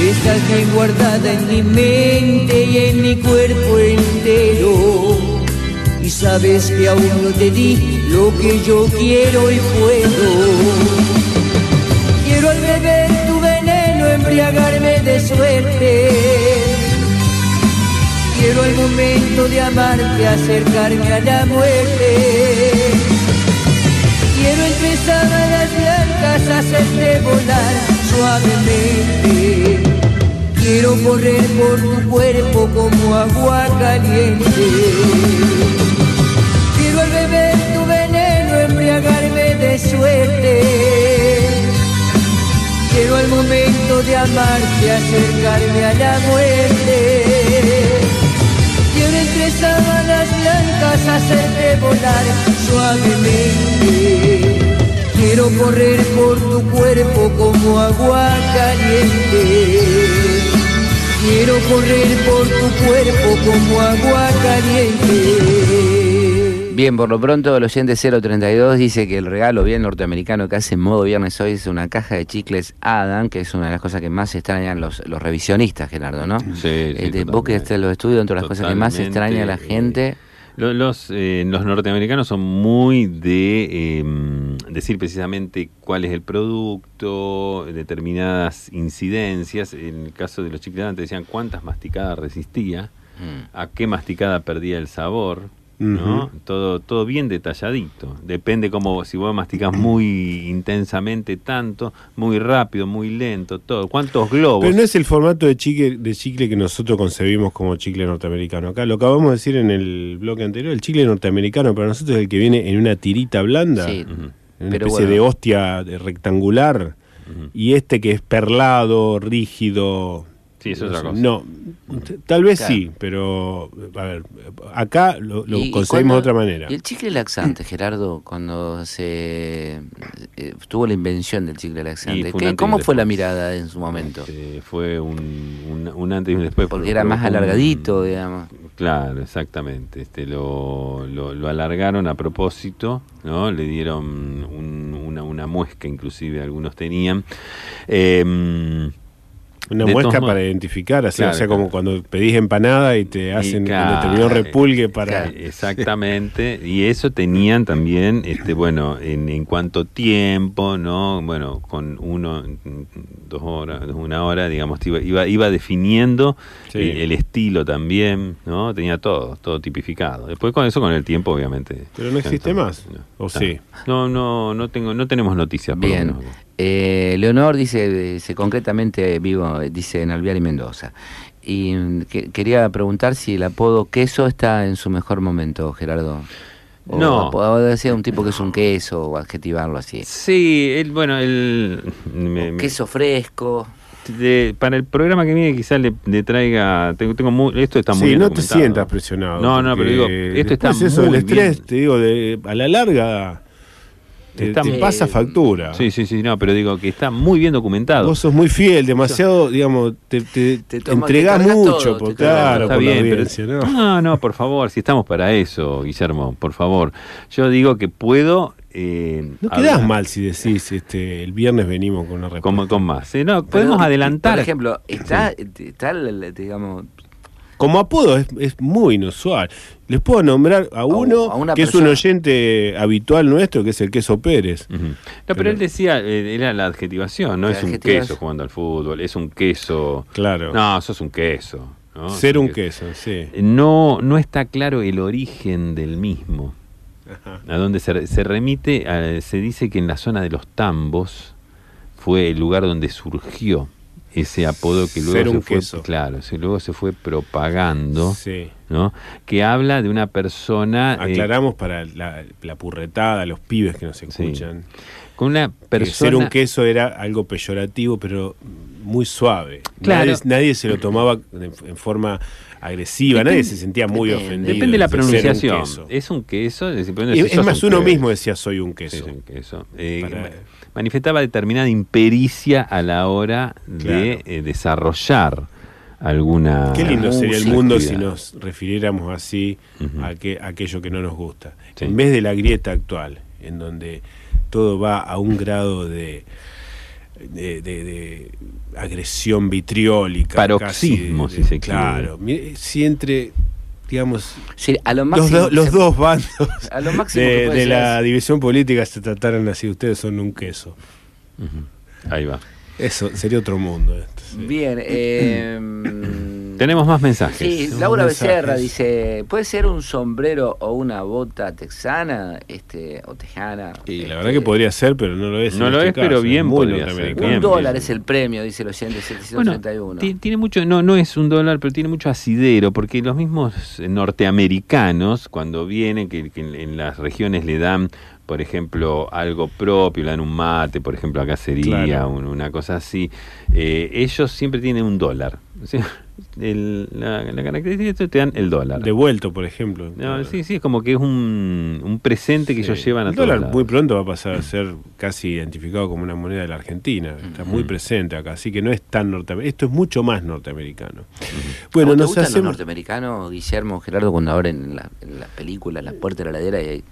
Estás bien guardada en mi mente y en mi cuerpo entero. Sabes que aún no te di lo que yo quiero y puedo. Quiero al beber tu veneno embriagarme de suerte. Quiero al momento de amarte acercarme a la muerte. Quiero entre sábanas blancas hacerte volar suavemente. Quiero correr por tu cuerpo como agua caliente. De suerte. Quiero al momento de amarte acercarme a la muerte. Quiero entre sábanas blancas hacerte volar suavemente. Quiero correr por tu cuerpo como agua caliente. Quiero correr por tu cuerpo como agua caliente. Bien, por lo pronto el oyente 032 dice que el regalo bien norteamericano que hace en modo viernes hoy es una caja de chicles Adam, que es una de las cosas que más extrañan los, los revisionistas, Gerardo, ¿no? Sí, sí, Eh, de- vos que estás en los estudios, dentro de las cosas que más extraña a la eh, gente... Los, eh, los norteamericanos son muy de eh, decir precisamente cuál es el producto, determinadas incidencias. En el caso de los chicles Adam te decían cuántas masticadas resistía, Mm. a qué masticada perdía el sabor. ¿No? Todo, todo bien detalladito. Depende como si vos masticás muy intensamente tanto, muy rápido, muy lento, todo. ¿Cuántos globos? Pero no es el formato de chicle, de chicle que nosotros concebimos como chicle norteamericano. Acá lo acabamos de decir en el bloque anterior, el chicle norteamericano para nosotros es el que viene en una tirita blanda, Sí, en una pero especie bueno. de hostia de rectangular, y este que es perlado, rígido. Sí, es no otra cosa. No, tal vez Claro. sí, pero a ver, acá lo, Y- cuando- de otra manera. Y el chicle laxante, Gerardo, cuando se eh, tuvo la invención del chicle laxante, ¿qué- ¿cómo fue la mirada en su momento? Este, fue un, un, un antes y un después. Porque era más un- alargadito, digamos. Claro, exactamente. Este, lo, lo, lo alargaron a propósito, ¿no? Le dieron un- una, una muesca, inclusive algunos tenían. Em, Una de muesca para identificar, así, Claro, o sea, claro. como cuando pedís empanada y te hacen claro, un determinado repulgue para... claro. Exactamente, y eso tenían también, este, bueno, en, en cuanto tiempo, ¿no? Bueno, con uno, dos horas, una hora, digamos, iba, iba, iba definiendo Sí. eh, el estilo también, ¿no? Tenía todo, todo tipificado. Después con eso, con el tiempo, obviamente. Pero no existe más, ¿o sí? No, no, no tengo, no tenemos noticias. por lo Bien. menos. Eh, Leonor dice, dice concretamente vivo, dice en Alvear y Mendoza. Y mm, que- quería preguntar si el apodo queso está en su mejor momento, Gerardo. O No. apodo- decir un tipo que es un queso o adjetivarlo así. Sí, él, bueno, me- O me- queso fresco. de- para el programa que viene quizás le, le traiga tengo, tengo mu- esto está muy Sí, bien no te sientas presionado. no no pero digo esto está eso, muy el estrés, bien. te digo, de, a la larga te, Está te muy- pasa factura. sí sí sí no pero digo que está muy bien documentado Vos sos muy fiel, demasiado, digamos, te, te, Te toma- entregás mucho, todo, por, claro, está por la bien pero ¿no? no no por favor si estamos para eso Guillermo por favor yo digo que puedo eh, No quedás hablar mal si decís, este, el viernes venimos con una respuesta. con más ¿eh? no Pero, podemos adelantar Por ejemplo, está, está digamos, Como apodo es, es muy inusual. Les puedo nombrar a uno a una que es un oyente habitual nuestro, que es el queso Pérez. No, pero, Pero- él decía, eh, era la adjetivación, no La es un queso jugando al fútbol, es un queso. Claro. No, sos un queso. ¿no? Ser un queso, sí. No, no está claro el origen del mismo. Ajá. A donde se, se remite, a- se dice que en la zona de los tambos fue el lugar donde surgió ese apodo que luego Ser se fue, queso. claro, se, luego se fue propagando, Sí. ¿no? Que habla de una persona eh, Aclaramos para la, la purretada, los pibes que nos Sí. escuchan. con una persona ser un queso era algo peyorativo, pero muy suave. Claro. Nadie, nadie se lo tomaba en, en forma agresiva, nadie se sentía muy depende. ofendido. Depende de la un pronunciación. Es un queso. Es, más, un uno queso. mismo decía soy un queso. es un queso. Eh, Para- manifestaba determinada impericia a la hora de eh, desarrollar alguna. Qué lindo sería el mundo si nos refiriéramos así a, que, a aquello que no nos gusta. Sí. En vez de la grieta actual, en donde todo va a un grado de, de, de- de agresión vitriólica. Paroxismo, casi de- si se de- quiere. Claro. Si entre, digamos, sí, a lo los, máximo. do- los se- dos bandos A lo máximo que de, la es- división política se trataran así, ustedes son un queso. Ahí va. Eso sería otro mundo. esto, sí. Bien, eh, Tenemos más mensajes. Sí, Laura mensajes. Becerra dice, ¿puede ser un sombrero o una bota texana este, o tejana? Y la Este, verdad que podría ser, pero no lo es. No en lo este es, pero bien podría ser. Un bien, dólar bien. es el premio, dice el oyente Bueno, 731. ti- tiene mucho, no, no es un dólar, pero tiene mucho asidero, porque los mismos norteamericanos, cuando vienen, que, que en, en las regiones le dan por ejemplo, algo propio, le dan un mate, por ejemplo, acá sería Claro. un- una cosa así, eh, ellos siempre tienen un dólar. Sea, el- la, la característica es que te dan el dólar. Devuelto, por ejemplo. No, sí, sí, es como que es un, un presente que Sí. ellos llevan a El todos dólar lados. muy pronto va a pasar a ser casi identificado como una moneda de la Argentina. Está muy presente acá, así que no es tan norteamericano. Esto es mucho más norteamericano. Bueno, ¿Cómo te nos gustan los hacemos. norteamericanos, Guillermo, Gerardo, cuando abren la, en la película la puerta de la heladera y hay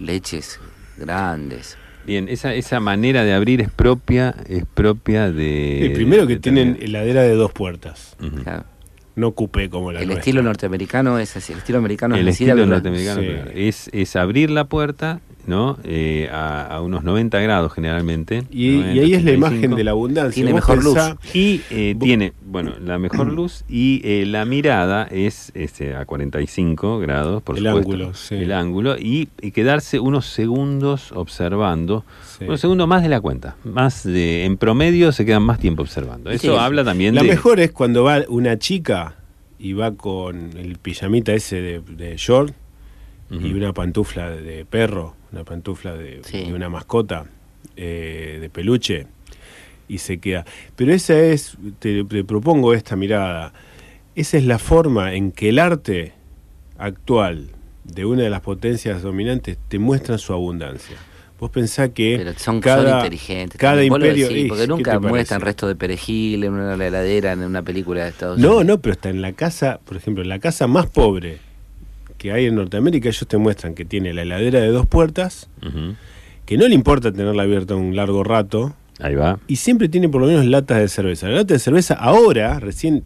leches grandes? Bien, esa, esa manera de abrir es propia, es propia de... El primero que de tienen tener- heladera de dos puertas. Ujú. Claro. No coupé como la El nuestra. estilo norteamericano es así, el estilo americano El es así de estilo norteamericano Sí. es, es abrir la puerta ¿no? Eh, a, a unos 90 grados generalmente. Y, 90, y ahí es la 85. imagen de la abundancia. Tiene mejor luz. Y eh, tiene, bueno, la mejor luz y eh, la mirada es este, a 45 grados, por El supuesto. ángulo, sí. El ángulo. Y, y quedarse unos segundos observando. Sí. Unos segundos más de la cuenta. Más de, en promedio se quedan más tiempo observando. Eso Sí. habla también La de. mejor es cuando va una chica y va con el pijamita ese de, de short y una pantufla de perro, una pantufla de, Sí. de una mascota eh, de peluche y se queda. Pero esa es, te, te propongo esta mirada, esa es la forma en que el arte actual de una de las potencias dominantes te muestra su abundancia. Vos pensá que Pero son, son cada, inteligentes. cada imperio... decís, porque ¿qué nunca muestran resto de perejil en una heladera, en una película de Estados No, Unidos. no, pero está en la casa, por ejemplo, en la casa más pobre que hay en Norteamérica, ellos te muestran que tiene la heladera de dos puertas, que no le importa tenerla abierta un largo rato, Ahí va. y siempre tiene por lo menos latas de cerveza. La lata de cerveza ahora, recién,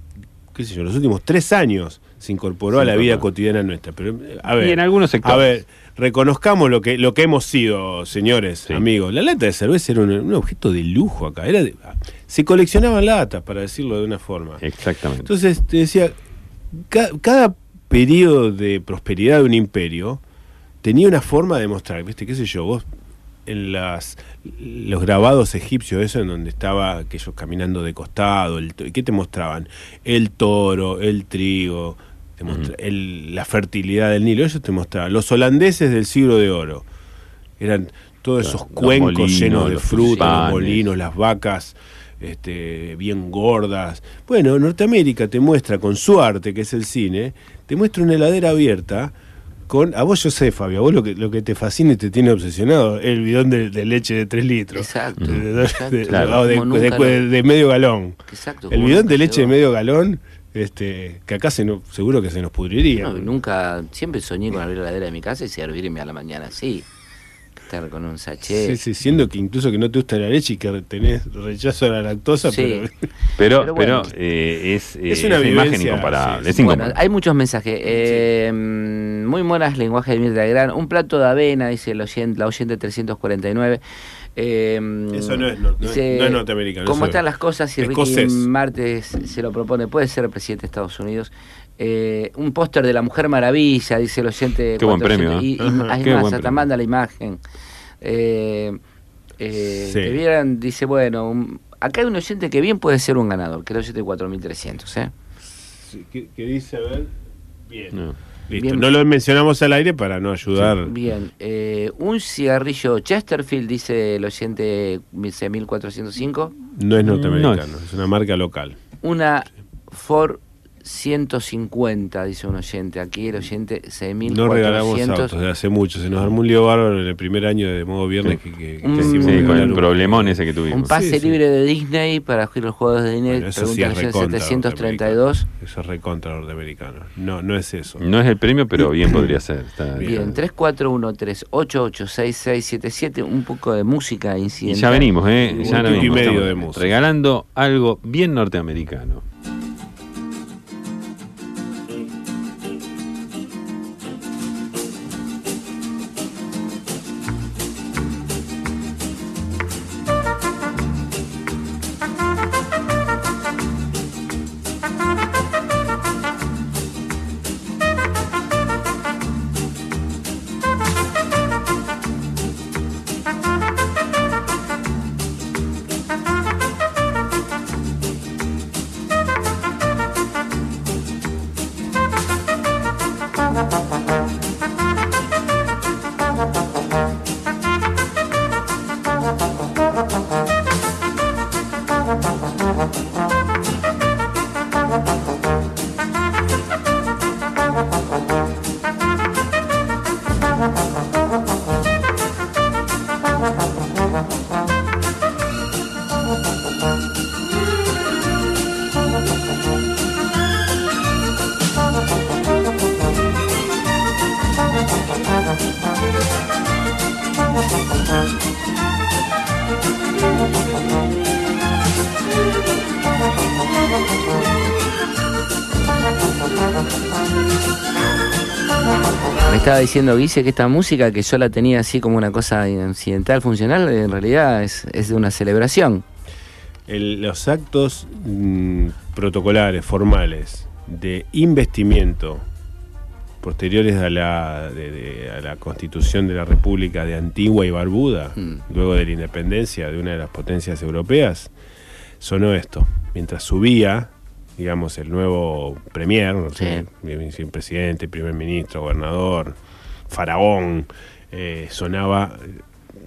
qué sé yo, los últimos tres años se incorporó a la vida cotidiana nuestra. Pero, a ver, Y en algunos sectores. A ver, reconozcamos lo que, lo que hemos sido, señores, Sí. amigos. La lata de cerveza era un, un objeto de lujo acá. Era de- se coleccionaban latas, para decirlo de una forma. Exactamente. Entonces, te decía, ca- cada periodo de prosperidad de un imperio tenía una forma de mostrar, ¿viste? ¿Qué sé yo? Vos, en las, los grabados egipcios, eso en donde estaba aquellos caminando de costado, el, ¿qué te mostraban? El toro, el trigo, te mostra- el- la fertilidad del Nilo, ellos te mostraban. Los holandeses del siglo de oro, eran todos esos cuencos molinos, llenos de fruta, los molinos, las vacas este, bien gordas. Bueno, Norteamérica te muestra con su arte, que es el cine, te muestra una heladera abierta. Con, a vos yo sé, Fabio, a vos lo que, lo que te fascina y te tiene obsesionado es el bidón de, de leche de 3 litros. Exacto, De, medio galón. Exacto. El bidón de leche de medio galón, este, que acá se no- seguro que se nos pudriría. No, nunca, siempre soñé con abrir la heladera de mi casa y servirme a la mañana así. Estar con un sachet. Sí, sí, siendo que incluso que no te gusta la leche y que tenés rechazo a la lactosa, Sí. pero Pero, Pero pero, bueno. eh, es, eh, Es una imagen incomparable. sí, es sí. Bueno, incomparable. hay muchos mensajes. Eh, Muy monas lenguaje de Mirta Legrand. Un plato de avena, dice el oyente, la oyente 349. Eh, Eso no es no es- dice, no es norteamericano, ¿Cómo eso están es las cosas? Si Ricky. Martes se lo propone, puede ser presidente de Estados Unidos. Eh, un póster de la Mujer Maravilla, dice el oyente. Qué buen 400. premio, ¿eh? Y, qué más, hasta premio. manda la imagen. Eh, eh, Sí. que vieran, dice, bueno, un- acá hay un oyente que bien puede ser un ganador, que es el oyente 4300, ¿eh? Sí, que, que dice, a ver, bien. No. Listo. Bien. No lo mencionamos al aire para no ayudar. Bien, eh, un cigarrillo Chesterfield, dice el oyente dice 1405. No es norteamericano, No es una marca local. Una Ford 150, dice un oyente. Aquí el oyente No regalamos 6400. autos de hace mucho. Se nos armó un lío bárbaro en el primer año de modo viernes que, que, que Un- quisimos Sí, con el un- problemón ese que tuvimos. un pase Sí, sí. libre de Disney para jugar los juegos de Disney. Bueno, eso sí pregunta es recontra 732. norteamericano. Eso es recontra norteamericano. No, no es eso. No es el premio, pero bien podría ser. Está Bien. Bien, 3413886677, un poco de música Y incidental. ya venimos, ¿eh? Un Ya tuki venimos. medio Estamos de música. Regalando algo bien norteamericano. Diciendo Guise que esta música que yo la tenía así como una cosa incidental, funcional, en realidad es, es de una celebración. El- los actos mm, protocolares, formales, de investimiento posteriores a la, de- de- a la constitución de la República de Antigua y Barbuda, Mm. luego de la independencia de una de las potencias europeas, sonó esto. Mientras subía, digamos, el nuevo premier, no sé, presidente, primer ministro, gobernador, faraón, eh, sonaba,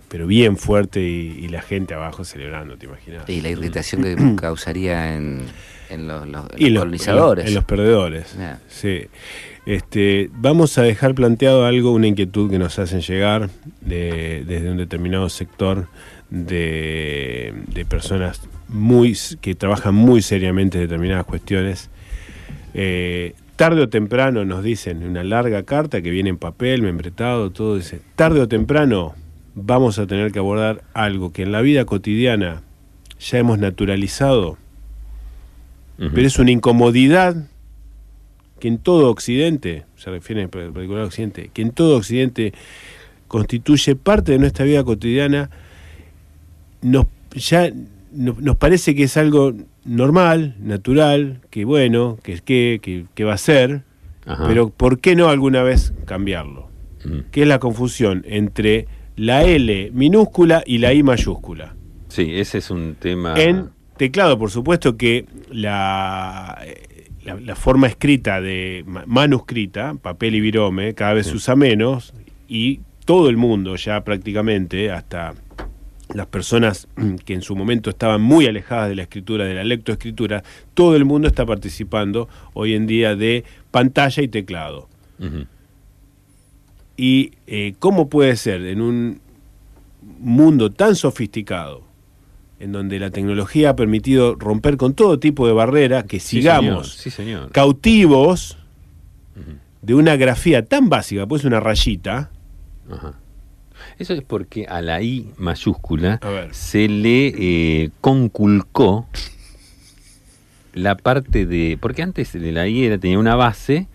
pero bien fuerte y, y la gente abajo celebrando, ¿te imaginas? Y la irritación que causaría en, en los, los- en Y los los- colonizadores. En los perdedores. Sí. Este, vamos a dejar planteado algo, una inquietud que nos hacen llegar de- desde un determinado sector de, de personas muy que trabajan muy seriamente determinadas cuestiones. Eh, tarde o temprano nos dicen una larga carta que viene en papel, membretado, todo dice, tarde o temprano vamos a tener que abordar algo que en la vida cotidiana ya hemos naturalizado, pero es una incomodidad que en todo Occidente, se refiere en particular a Occidente, que en todo Occidente constituye parte de nuestra vida cotidiana, nos, ya no- nos parece que es algo normal, natural, que bueno, que, que, que, que va a ser, Ajá. pero ¿por qué no alguna vez cambiarlo? Ujú. Que es la confusión entre la L minúscula y la I mayúscula. Sí, ese es un tema. En teclado, por supuesto que la, la, la forma escrita de ma- manuscrita, papel y virome, cada vez se usa menos y todo el mundo ya prácticamente, hasta las personas que en su momento estaban muy alejadas de la escritura, de la lectoescritura, todo el mundo está participando hoy en día de pantalla y teclado. ¿Y eh, cómo puede ser en un mundo tan sofisticado, en donde la tecnología ha permitido romper con todo tipo de barreras, que Sí, sigamos señor, Sí, señor. cautivos de una grafía tan básica, pues una rayita, Ajá. Eso es porque a la I mayúscula se le eh, conculcó la parte de. Porque antes de la I era, tenía una base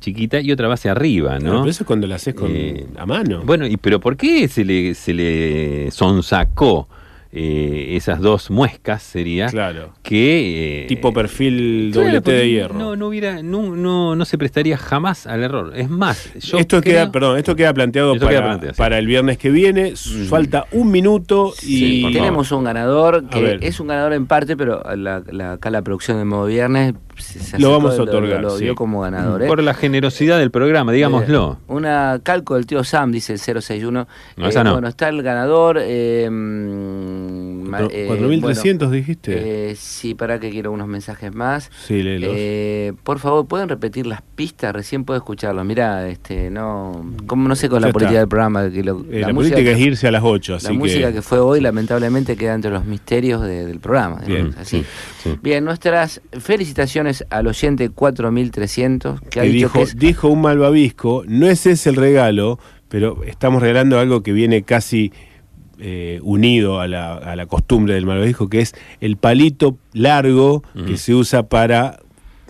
chiquita y otra base arriba, ¿no? pero eso es cuando la haces con, Eh, a mano. Bueno, y pero ¿por qué se le, se le sonsacó eh, esas dos muescas? Sería claro. que. eh, Tipo perfil claro, doble T de hierro. No, no hubiera, no, no, no se prestaría jamás al error. Es más, yo esto creo- queda, perdón, esto queda planteado Esto para, queda planteado, sí. para el viernes que viene. Falta un minuto y Sí, favor. Tenemos un ganador que es un ganador en parte, pero la, la- acá la producción de Modo Viernes se, Lo vamos a lo- otorgar, Lo, sí. dio como ganador. ¿eh? Por la generosidad del programa, digámoslo. Eh, una calco del tío Sam, dice el 061. No, esa no. Bueno, está el ganador. eh, mm, ma- Cuatro- eh, 4.300 dijiste. bueno, eh, sí, para que quiero unos mensajes más. sí, léelos. Eh, por favor, ¿pueden repetir las pistas? Recién puedo escucharlos. Mirá, este, no, como no sé con Ya la política está. del programa. Que lo- la, música política que- es irse a las 8, la así música que... fue hoy, lamentablemente, queda entre los misterios de- del programa. Bien, digamos, así. sí, sí. Bien, nuestras felicitaciones al oyente 4300, que ha dicho dijo, que es dijo un malvavisco, no es ese el regalo, pero estamos regalando algo que viene casi eh, unido a la, a la costumbre del malvavisco, que es el palito largo que se usa para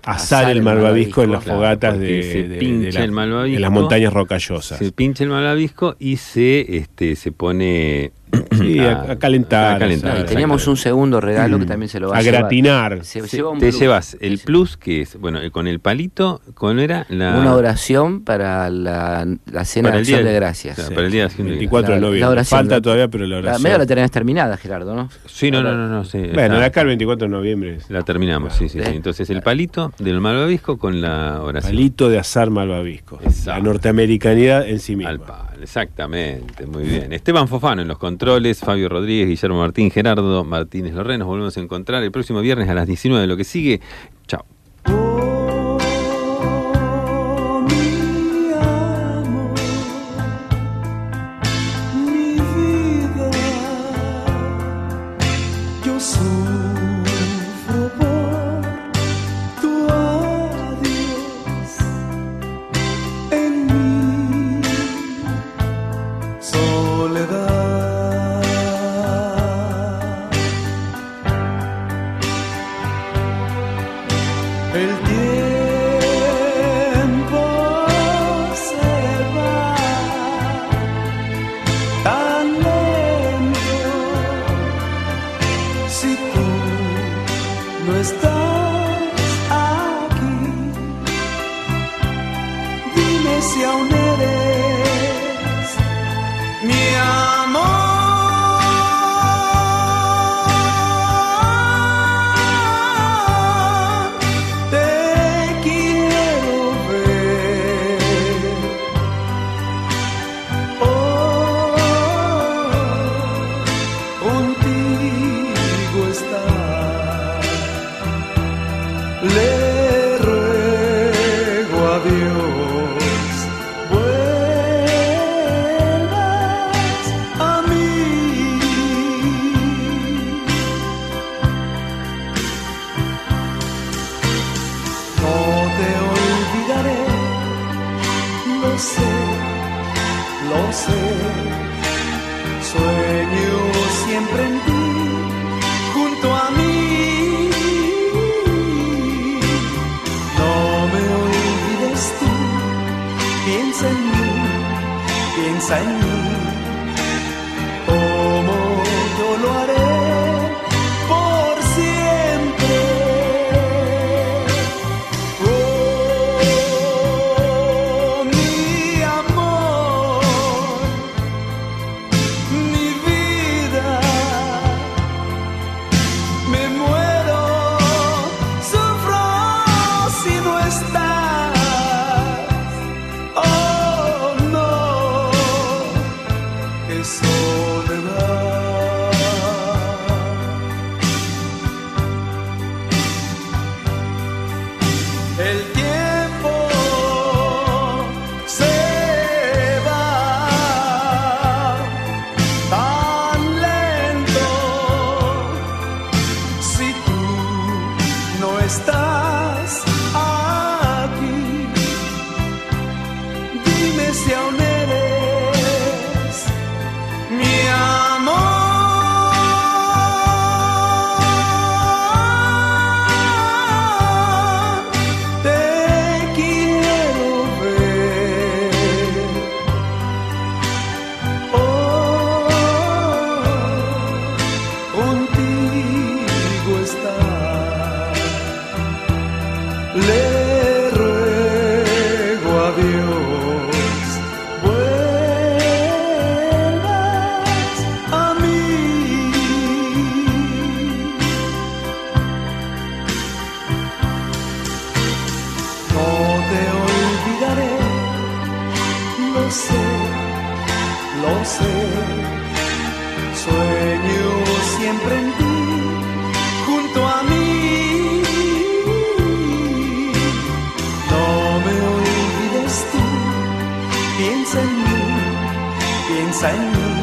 asar, Asar el el malvavisco en las Claro, fogatas de, se de- de pincha la- el malvavisco, las montañas rocallosas. Se pincha el malvavisco y se, este, se pone Sí, a- a calentar, a calentar, teníamos un segundo regalo que también se lo va a, a gratinar. Se Se- lleva un te plus. llevas el Sí. plus que es, bueno, eh, con el palito, ¿cuál era? La, Una oración para la, la cena Para de acción de de- gracias. para el día de acción de 24 de La- la noviembre. oración, Falta ¿no? todavía, pero la La, oración. medio la tenés terminada, Gerardo, ¿no? Sí, no, no, no, no, sí, bueno, de acá el 24 de noviembre. es La terminamos, sí, sí, sí. Sí. Entonces el palito del malvavisco con la oración. Palito de azar malvavisco. Exacto. La norteamericanidad en sí misma. Al palo, exactamente, muy bien. Esteban Fofano en los Fabio Rodríguez, Guillermo Martín, Gerardo Martínez Lorre. Nos volvemos a encontrar el próximo viernes a las 19 de lo que sigue. you. 在你